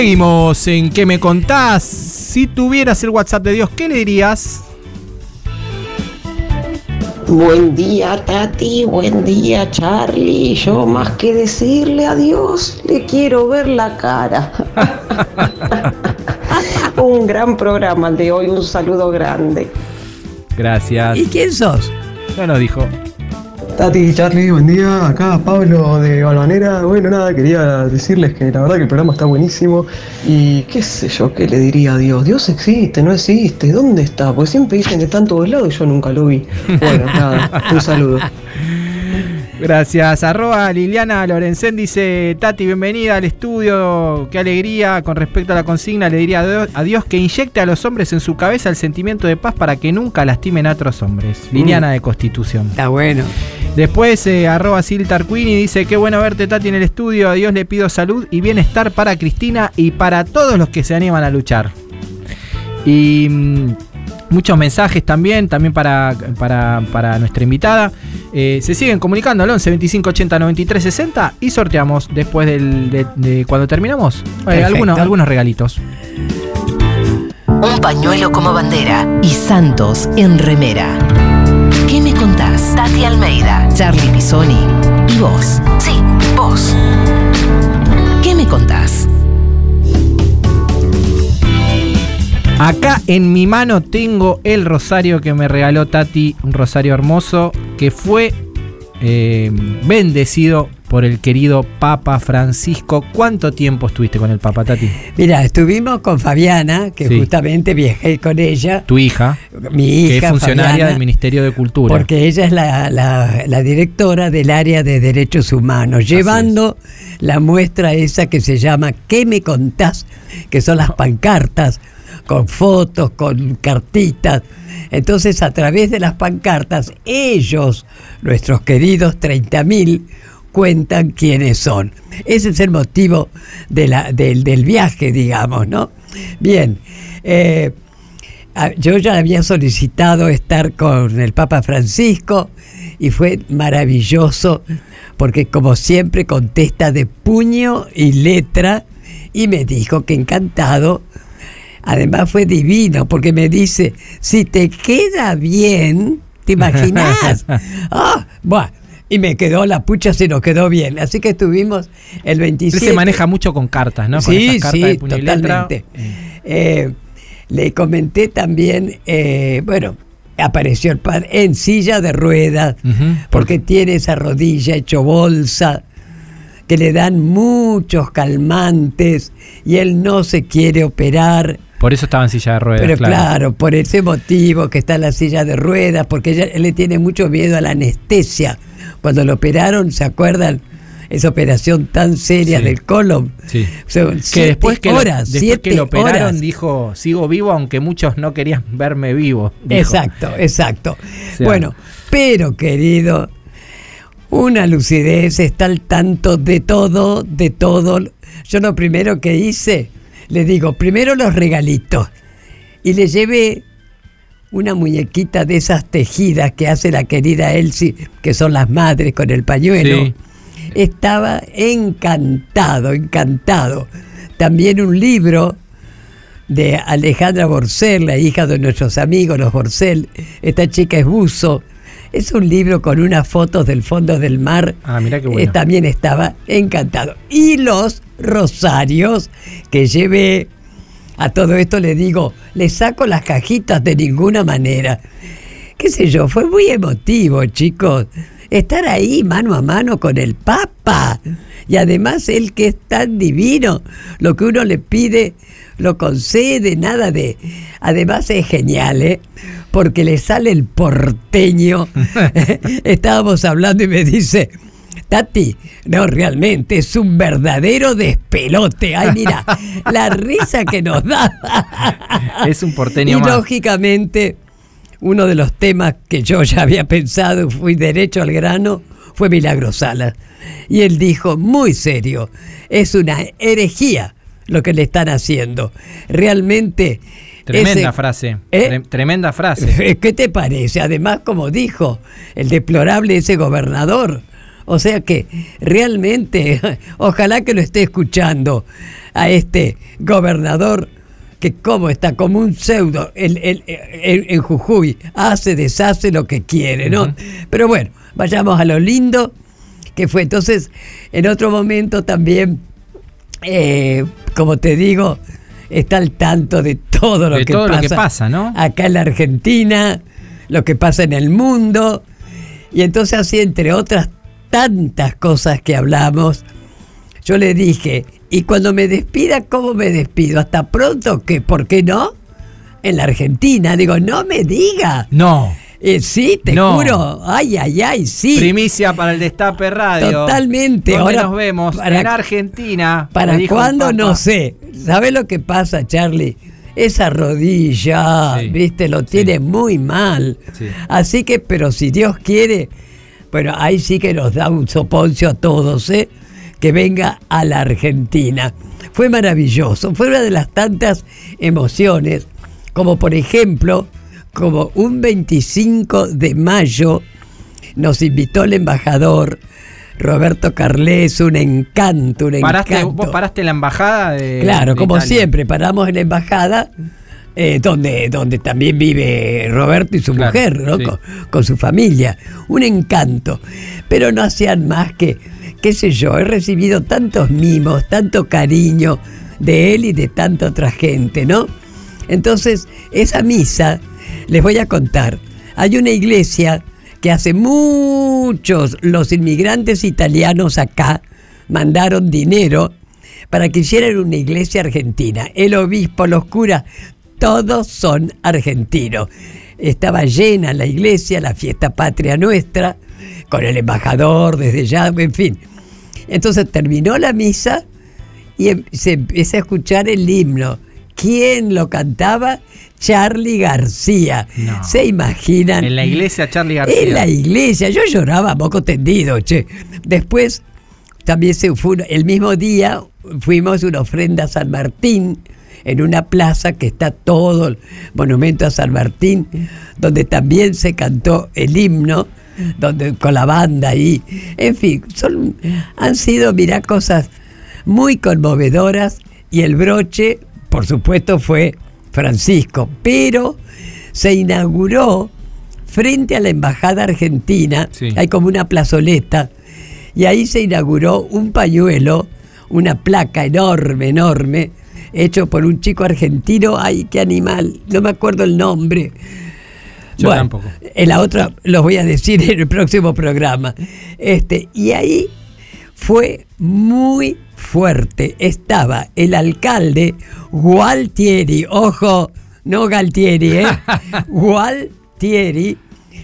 Seguimos en ¿Qué me contás? Si tuvieras el WhatsApp de Dios, ¿qué le dirías? Buen día, Tati. Buen día, Charlie. Yo más que decirle adiós, le quiero ver la cara. [laughs] Un gran programa el de hoy. Un saludo grande. Gracias. ¿Y quién sos? No nos dijo. Tati, Charlie, buen día. Acá Pablo de Balvanera. Bueno, nada, quería decirles que la verdad que el programa está buenísimo. Y qué sé yo, qué le diría a Dios. Dios existe, no existe. ¿Dónde está? Porque siempre dicen que está en todos lados y yo nunca lo vi. Bueno, [laughs] nada, un saludo. Gracias. Arroba Liliana Lorencén dice, Tati, bienvenida al estudio. Qué alegría. Con respecto a la consigna, le diría a Dios- a Dios que inyecte a los hombres en su cabeza el sentimiento de paz para que nunca lastimen a otros hombres. Liliana de Constitución. Está bueno. Después, eh, arroba Sil Tarquini dice, qué bueno verte Tati en el estudio. A Dios le pido salud y bienestar para Cristina y para todos los que se animan a luchar. Y mm, muchos mensajes también, también para, para, para nuestra invitada. Eh, se siguen comunicando al 11 25 80 93 60 y sorteamos después del, de, de cuando terminamos eh, algunos regalitos. Un pañuelo como bandera y Santos en remera. ¿Qué me contás? Tati Almeida, Charlie Pisoni y vos. Sí, vos. ¿Qué me contás? Acá en mi mano tengo el rosario que me regaló Tati, un rosario hermoso que fue eh, bendecido por el querido Papa Francisco. ¿Cuánto tiempo estuviste con el Papa, Tati? Mira, estuvimos con Fabiana, que Sí. justamente viajé con ella. Tu hija, Mi que es hija, funcionaria Fabiana, del Ministerio de Cultura. Porque ella es la, la- la directora del área de derechos humanos, llevando la muestra esa que se llama ¿Qué me contás? Que son las pancartas, con fotos, con cartitas. Entonces, a través de las pancartas, ellos, nuestros queridos 30.000, cuentan quiénes son. Ese es el motivo de la- del, del viaje, digamos, ¿no? Bien. eh, Yo ya había solicitado estar con el Papa Francisco y fue maravilloso porque como siempre contesta de puño y letra y me dijo que encantado. Además fue divino porque me dice, si te queda bien, ¿te imaginas? [laughs] Ah, buah, y me quedó, la pucha se nos quedó bien. Así que estuvimos el Él 27. se maneja mucho con cartas, ¿no? Con Sí, esas cartas sí, de totalmente. Eh, le comenté también, eh, bueno, apareció el padre en silla de ruedas, porque tiene esa rodilla hecho bolsa, que le dan muchos calmantes y él no se quiere operar. Por eso estaba en silla de ruedas. Pero claro. por ese motivo que está en la silla de ruedas, porque ella, él le tiene mucho miedo a la anestesia. Cuando lo operaron, ¿se acuerdan? Esa operación tan seria Sí. del colon. Sí. Son Que siete después que, horas, lo, después siete que lo operaron horas. dijo, sigo vivo, aunque muchos no querían verme vivo. dijo. Exacto, exacto. sea- bueno, pero querido, una lucidez está al tanto de todo, de todo. Yo lo primero que hice, le digo, primero los regalitos. Y le llevé una muñequita de esas tejidas que hace la querida Elsie, que son las madres con el pañuelo. Sí. Estaba encantado, encantado. También un libro de Alejandra Borcel, la hija de nuestros amigos, los Borcel. Esta chica es buzo. Es un libro con unas fotos del fondo del mar. Ah, mirá qué bueno. Eh, también estaba encantado. Y los rosarios que llevé. A todo esto le digo, le saco las cajitas de ninguna manera. Qué sé yo, fue muy emotivo, chicos. Estar ahí mano a mano con el Papa. Y además él que es tan divino, lo que uno le pide lo concede, nada de... Además es genial, ¿eh? Porque le sale el porteño. [laughs] [laughs] Estábamos hablando y me dice, Tati, no, realmente es un verdadero despelote. Ay, mira, [laughs] la risa que nos da. Es un porteño y más. lógicamente, uno de los temas que yo ya había pensado, fui derecho al grano, fue Milagro Sala. Y él dijo, muy serio, es una herejía lo que le están haciendo. Realmente... Tremenda ese- frase. ¿Eh? Tre- tremenda frase. [laughs] ¿Qué te parece? Además, como dijo el deplorable ese gobernador. O sea que realmente, [laughs] ojalá que lo esté escuchando a este gobernador que como está como un pseudo el- el- el- en Jujuy, hace, deshace lo que quiere, ¿no? Pero bueno, vayamos a lo lindo que fue. Entonces, en otro momento también, eh, como te digo, está al tanto de todo lo, De que, todo lo pasa que pasa, ¿no? acá en la Argentina, lo que pasa en el mundo. Y entonces así, entre otras tantas cosas que hablamos, yo le dije, y cuando me despida, ¿cómo me despido? ¿Hasta pronto? ¿Qué? ¿Por qué no? En la Argentina. Digo, no me diga. No. Eh, sí, te No. juro. Ay, ay, ay, sí. Primicia para el Destape Radio. Totalmente. ¿Dónde Ahora, nos vemos? para- en Argentina. ¿Para cuándo? No sé. ¿Sabes lo que pasa, Charlie? Esa rodilla, Sí, viste, lo tiene muy mal. Sí. Así que, pero si Dios quiere, bueno, ahí sí que nos da un soponcio a todos, ¿eh? Que venga a la Argentina. Fue maravilloso, fue una de las tantas emociones, como por ejemplo, como un 25 de mayo nos invitó el embajador Roberto Carles, un encanto, un ¿Paraste, encanto. ¿Vos paraste en la embajada de Claro, de como Italia? siempre, paramos en la embajada, eh, donde, donde también vive Roberto y su Claro, mujer, ¿no? sí. Con, con su familia. Un encanto. Pero no hacían más que, qué sé yo, he recibido tantos mimos, tanto cariño de él y de tanta otra gente, ¿no? Entonces, esa misa, les voy a contar, hay una iglesia que hace muchos los inmigrantes italianos acá mandaron dinero para que hicieran una iglesia argentina. El obispo, los curas, todos son argentinos. Estaba llena la iglesia, la fiesta patria nuestra, con el embajador desde ya, en fin. Entonces terminó la misa y se empieza a escuchar el himno. ¿Quién lo cantaba? Charlie García. No. ¿Se imaginan? En la iglesia Charlie García. En la iglesia, yo lloraba a moco tendido, che. Después, también se fue, el mismo día fuimos una ofrenda a San Martín, en una plaza que está todo el monumento a San Martín, donde también se cantó el himno, donde, con la banda ahí. En fin, son, han sido, mirá, cosas muy conmovedoras y el broche, por supuesto, fue Francisco, pero se inauguró frente a la Embajada Argentina, Sí. hay como una plazoleta, y ahí se inauguró un pañuelo, una placa enorme, enorme, hecho por un chico argentino, ay, qué animal, no me acuerdo el nombre. Yo tampoco. En la otra los voy a decir en el próximo programa. Este, y ahí fue muy fuerte. Estaba el alcalde Gualtieri, ojo, no Galtieri, ¿eh? [laughs] Gualtieri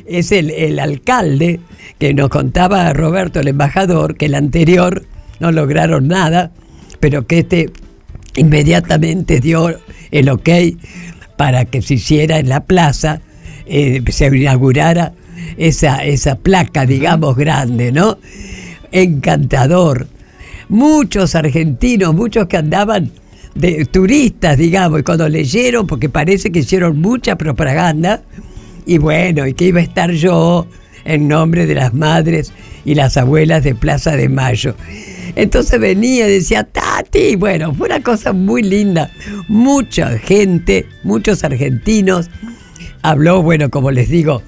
es el, el alcalde que nos contaba Roberto, el embajador, que el anterior no lograron nada, pero que este inmediatamente dio el ok para que se hiciera en la plaza, eh, se inaugurara esa, esa placa, digamos, grande, ¿no? Encantador. Muchos argentinos, muchos que andaban de turistas, digamos, y cuando leyeron, porque parece que hicieron mucha propaganda, y bueno, y que iba a estar yo en nombre de las madres y las abuelas de Plaza de Mayo. Entonces venía y decía, Tati, bueno, fue una cosa muy linda. Mucha gente, muchos argentinos. Habló, bueno, como les digo,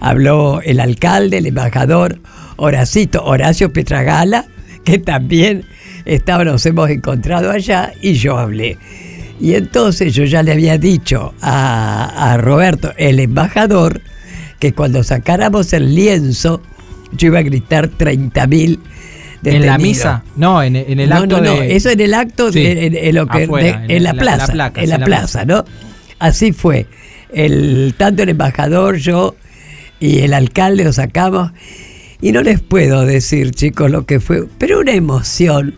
habló el alcalde, el embajador, Horacito, Horacio Petragala, que también estaba, nos hemos encontrado allá, y yo hablé. Y entonces yo ya le había dicho a, a Roberto, el embajador, que cuando sacáramos el lienzo, yo iba a gritar 30 ¿En la misa? No, en, en el no, acto no, no, de... eso en el acto, Sí, de- en, en lo que, afuera, de- en la, la- plaza, la placa, en la, la plaza, ¿no? Así fue. El, tanto el embajador, yo y el alcalde lo sacamos. Y no les puedo decir, chicos, lo que fue, pero una emoción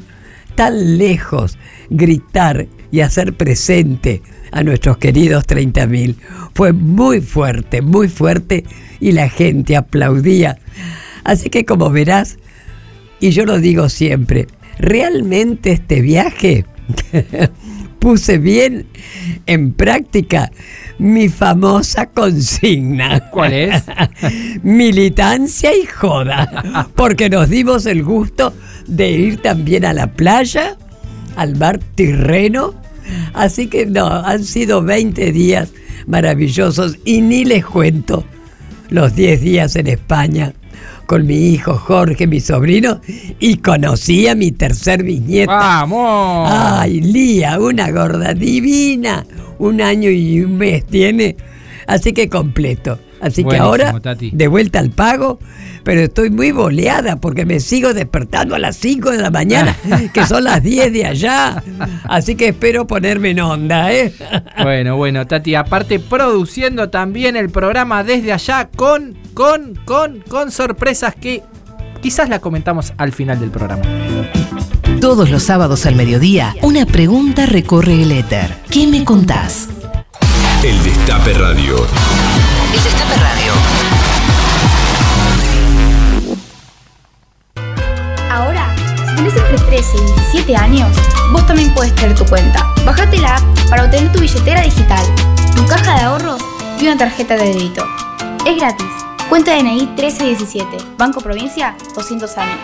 tan lejos, gritar y hacer presente a nuestros queridos 30.000. Fue muy fuerte, muy fuerte y la gente aplaudía. Así que como verás, y yo lo digo siempre, realmente este viaje [laughs] puse bien en práctica mi famosa consigna. ¿Cuál es? [laughs] Militancia y joda. Porque nos dimos el gusto de ir también a la playa, al mar Tirreno, Así que no, han sido 20 días maravillosos y ni les cuento los 10 días en España con mi hijo Jorge, mi sobrino, y conocí a mi tercer bisnieta. ¡Vamos! ¡Ay, Lía, una gorda divina! Un año y un mes tiene, así que completo. Así que ahora, Tati. de vuelta al pago, pero estoy muy boleada porque me sigo despertando a las 5 de la mañana, [laughs] que son las 10 de allá. Así que espero ponerme en onda, ¿eh? [laughs] Bueno, bueno, Tati, aparte produciendo también el programa desde allá con, con, con, con sorpresas que quizás la comentamos al final del programa. Todos los sábados al mediodía, una pregunta recorre el éter. ¿Qué me contás? El Destape Radio. El Destape Radio. Ahora, si tenés entre 13 y 17 años, vos también puedes tener tu cuenta. Bajate la app para obtener tu billetera digital, tu caja de ahorros y una tarjeta de débito. Es gratis. Cuenta DNI 1317, Banco Provincia, 200 años.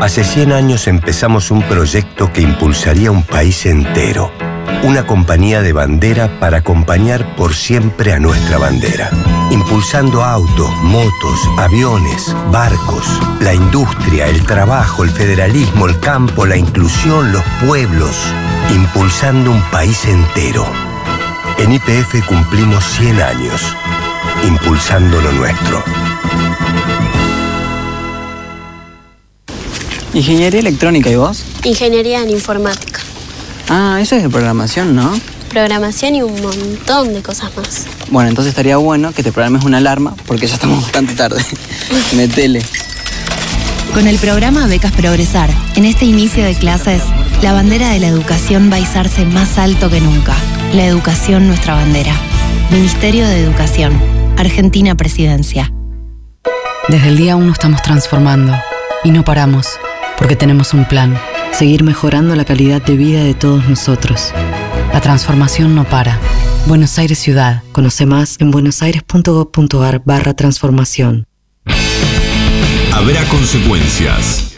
Hace 100 años empezamos un proyecto que impulsaría un país entero. Una compañía de bandera para acompañar por siempre a nuestra bandera. Impulsando autos, motos, aviones, barcos, la industria, el trabajo, el federalismo, el campo, la inclusión, los pueblos. Impulsando un país entero. En IPF cumplimos 100 años. Impulsando lo nuestro. Ingeniería electrónica, ¿y vos? Ingeniería en informática, Ah, eso es de programación, ¿no? programación y un montón de cosas más. Bueno, entonces estaría bueno que te programes una alarma porque ya estamos bastante tarde. [laughs] Metele. Con el programa Becas Progresar, en este inicio de clases, la bandera de la educación va a izarse más alto que nunca. La educación nuestra bandera. Ministerio de Educación. Argentina Presidencia. Desde el día 1 estamos transformando y no paramos porque tenemos un plan, seguir mejorando la calidad de vida de todos nosotros. La transformación no para. Buenos Aires Ciudad. Conoce más en buenosaires.gov.ar barra transformación. Habrá consecuencias.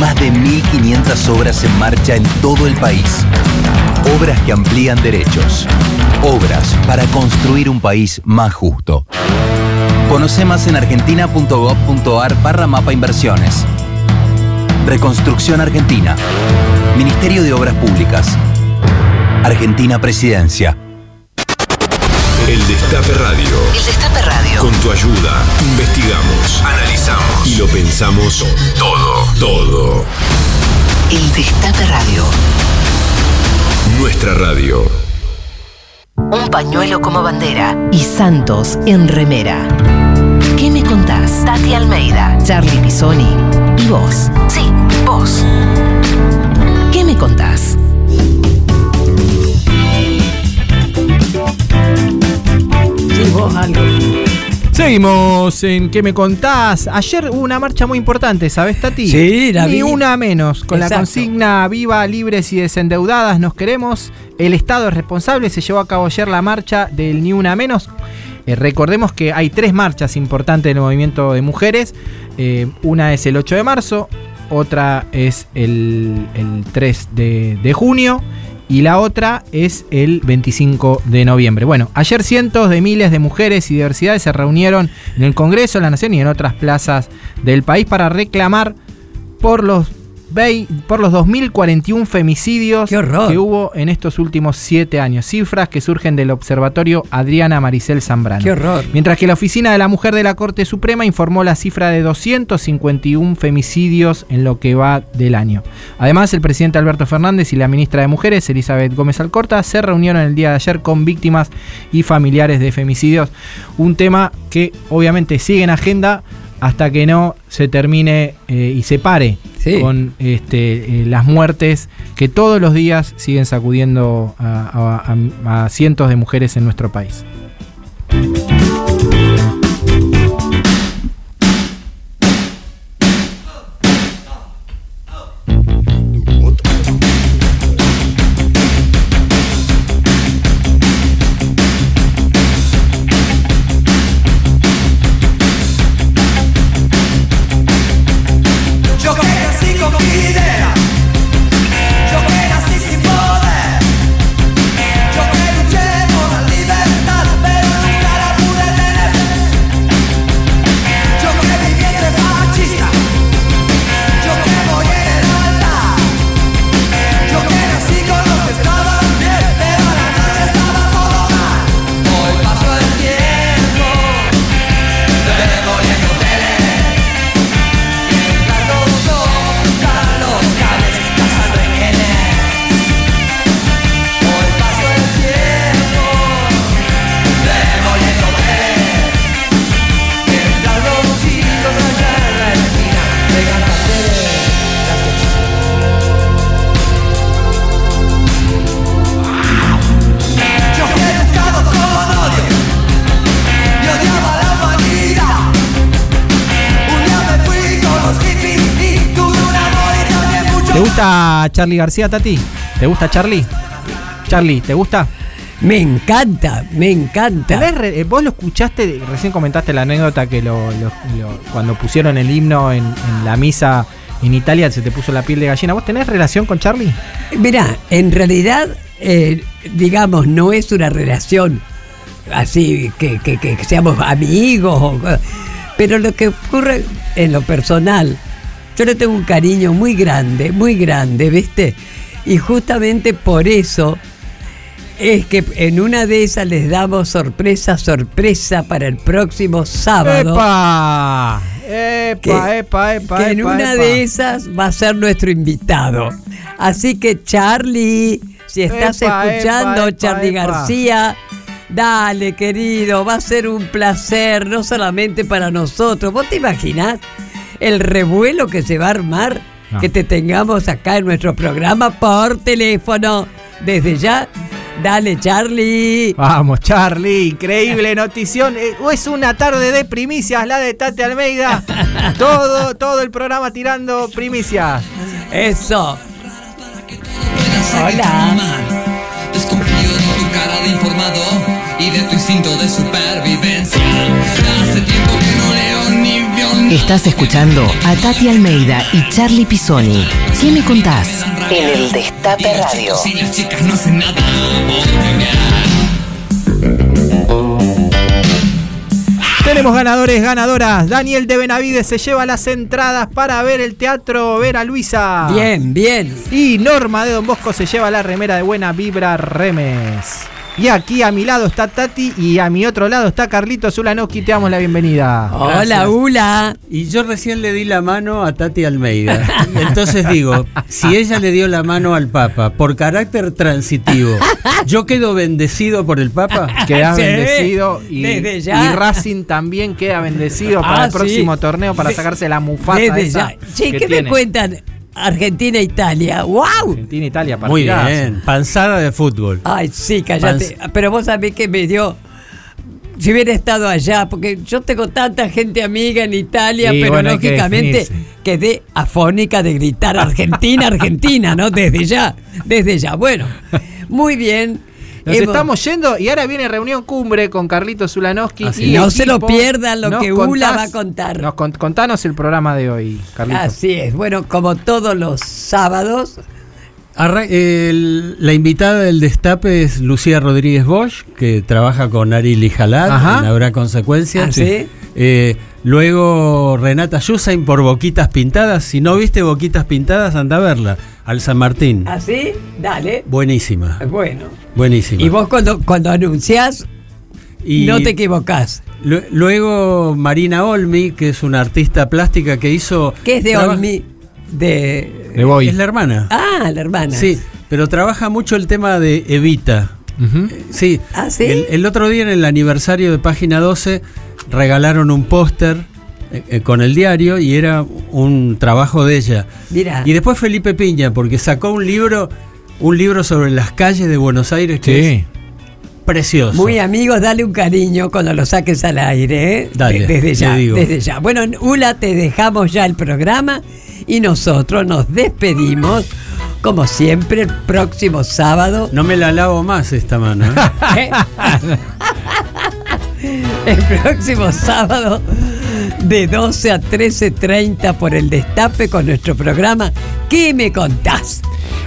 Más de 1.500 obras en marcha en todo el país. Obras que amplían derechos. Obras para construir un país más justo. Conoce más en argentina.gov.ar barra mapa inversiones. Reconstrucción Argentina. Ministerio de Obras Públicas. Argentina Presidencia. El Destape Radio. El Destape Radio. Con tu ayuda, investigamos, analizamos y lo pensamos todo, todo. El Destape Radio. Nuestra radio. Un pañuelo como bandera y Santos en remera. ¿Qué me contás? Tati Almeida, Charlie Pisoni y vos. Sí, vos. ¿Qué me contás? Sí, vos algo. Seguimos en ¿Qué me contás? Ayer hubo una marcha muy importante, ¿sabes, Tati? Sí, la Ni vi. una menos. Con la consigna Viva, libres y desendeudadas, nos queremos. El Estado es responsable. Se llevó a cabo ayer la marcha del Ni una menos. Eh, recordemos que hay tres marchas importantes del movimiento de mujeres. Eh, una es el 8 de marzo, otra es el, el 3 de, de junio y la otra es el 25 de noviembre. Bueno, ayer cientos de miles de mujeres y diversidades se reunieron en el Congreso de la Nación y en otras plazas del país para reclamar por los por los 2.041 femicidios que hubo en estos últimos siete años. Cifras que surgen del observatorio Adriana Maricel Zambrano. Qué horror. Mientras que la Oficina de la Mujer de la Corte Suprema informó la cifra de 251 femicidios en lo que va del año. Además, el presidente Alberto Fernández y la ministra de Mujeres, Elizabeth Gómez Alcorta, se reunieron el día de ayer con víctimas y familiares de femicidios. Un tema que obviamente sigue en agenda hasta que no se termine eh, y se pare Sí. con este, eh, las muertes que todos los días siguen sacudiendo a, a- a- a cientos de mujeres en nuestro país. Gusta Charlie García, Tati? ¿Te gusta Charlie? Charlie, ¿te gusta? Me encanta, me encanta. ¿Tenés re- eh, vos lo escuchaste, recién comentaste la anécdota que lo, lo- lo- cuando pusieron el himno en, en la misa en Italia se te puso la piel de gallina. ¿Vos tenés relación con Charlie? Mirá, en realidad, eh, digamos, no es una relación así que, que- que seamos amigos, pero lo que ocurre en lo personal, yo le tengo un cariño muy grande, muy grande, ¿viste? Y justamente por eso es que en una de esas les damos sorpresa, sorpresa para el próximo sábado. ¡Epa! ¡Epa, epa, epa! que en epa, una epa. de esas va a ser nuestro invitado. Así que Charlie, si estás Epa, escuchando, Charlie. García, dale querido, va a ser un placer, no solamente para nosotros. ¿Vos te imaginás el revuelo que se va a armar? No. Que te tengamos acá en nuestro programa por teléfono. Desde ya, dale Charlie. Vamos, Charlie, increíble notición. Eh, Es una tarde de primicias, la de Tati Almeida. [laughs] todo, todo el programa tirando primicias. Eso. Hola. Desconfío de tu cara de informado y de tu instinto de supervivencia. Estás escuchando a Tati Almeida y Charlie Pisoni. ¿Qué me contás? En el Destape Radio. Si las chicas no hacen nada por cambiar. Tenemos ganadores, ganadoras. Daniel de Benavides se lleva las entradas para ver el teatro Vera Luisa. Bien, bien. Y Norma de Don Bosco se lleva la remera de Buena Vibra Remes. Y aquí a mi lado está Tati y a mi otro lado está Carlito Zulanoski. Te damos la bienvenida. Hola, Ula. Y yo recién le di la mano a Tati Almeida. [laughs] Entonces digo, si ella le dio la mano al Papa por carácter transitivo, ¿yo quedo bendecido por el Papa? [laughs] Queda Sí, bendecido y, desde ya. y Racing también queda bendecido para Ah, el próximo sí. torneo para De- sacarse la mufasa Desde esa ya. Che, que ¿qué tiene. me cuentan? Argentina-Italia. ¡Wow! Argentina Italia Muy bien, panzada de fútbol. Ay, sí, cállate. Pero vos sabés que me dio. Si hubiera estado allá, porque yo tengo tanta gente amiga en Italia, Sí, pero bueno, que lógicamente definirse. quedé afónica de gritar Argentina, Argentina, ¿no? Desde ya, desde ya. Bueno, muy bien. Nos estamos yendo y ahora viene reunión cumbre con Carlito Zulanowski. Así y no se lo pierdan lo Nos que Ula va a contar. Nos cont- contanos el programa de hoy, Carlito. Así es. Bueno, como todos los sábados, Arra- el- la invitada del destape es Lucía Rodríguez Bosch, que trabaja con Ari Lijalad, Ajá. en Habrá Consecuencias. ¿Ah, sí? Eh, luego Renata Yusain por Boquitas Pintadas. Si no viste Boquitas Pintadas, anda a verla. Al San Martín. así, dale. Buenísima. Bueno. Buenísima. Y vos cuando, cuando anunciás, Y no te equivocás. lu- Luego Marina Olmi, que es una artista plástica que hizo. ¿Qué es de Olmi? De. De Boy. Es la hermana. Ah, la hermana. Sí, pero trabaja mucho el tema de Evita. Sí. ¿Ah, sí? El, el otro día en el aniversario de Página 12 regalaron un póster eh, eh, con el diario y era un trabajo de ella. Mira. Y después Felipe Piña, porque sacó un libro, un libro sobre las calles de Buenos Aires que Sí. es precioso. Muy amigos, dale un cariño cuando lo saques al aire, ¿eh? Dale, De- desde ya, digo. desde ya. Bueno, Ula, te dejamos ya el programa y nosotros nos despedimos, como siempre, el próximo sábado. No me la lavo más esta mano. ¿eh? [laughs] ¿eh? [laughs] el próximo sábado de 12 a 13.30 por el Destape con nuestro programa ¿Qué me contás?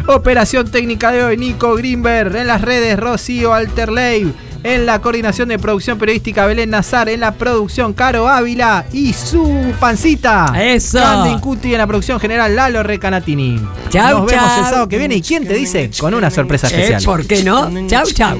Operación técnica de hoy, Nico Greenberg. En las redes, Rocío Alterley. En la coordinación de producción periodística, Belén Nazar. En la producción, Caro Ávila. Y su pancita. Eso. Candy Cuti en la producción general, Lalo Recanatini. Chau, Nos vemos chau. el sábado que viene. ¿Y quién te dice? Con una sorpresa ¿Eh? especial. ¿Por qué no? Chau, chau.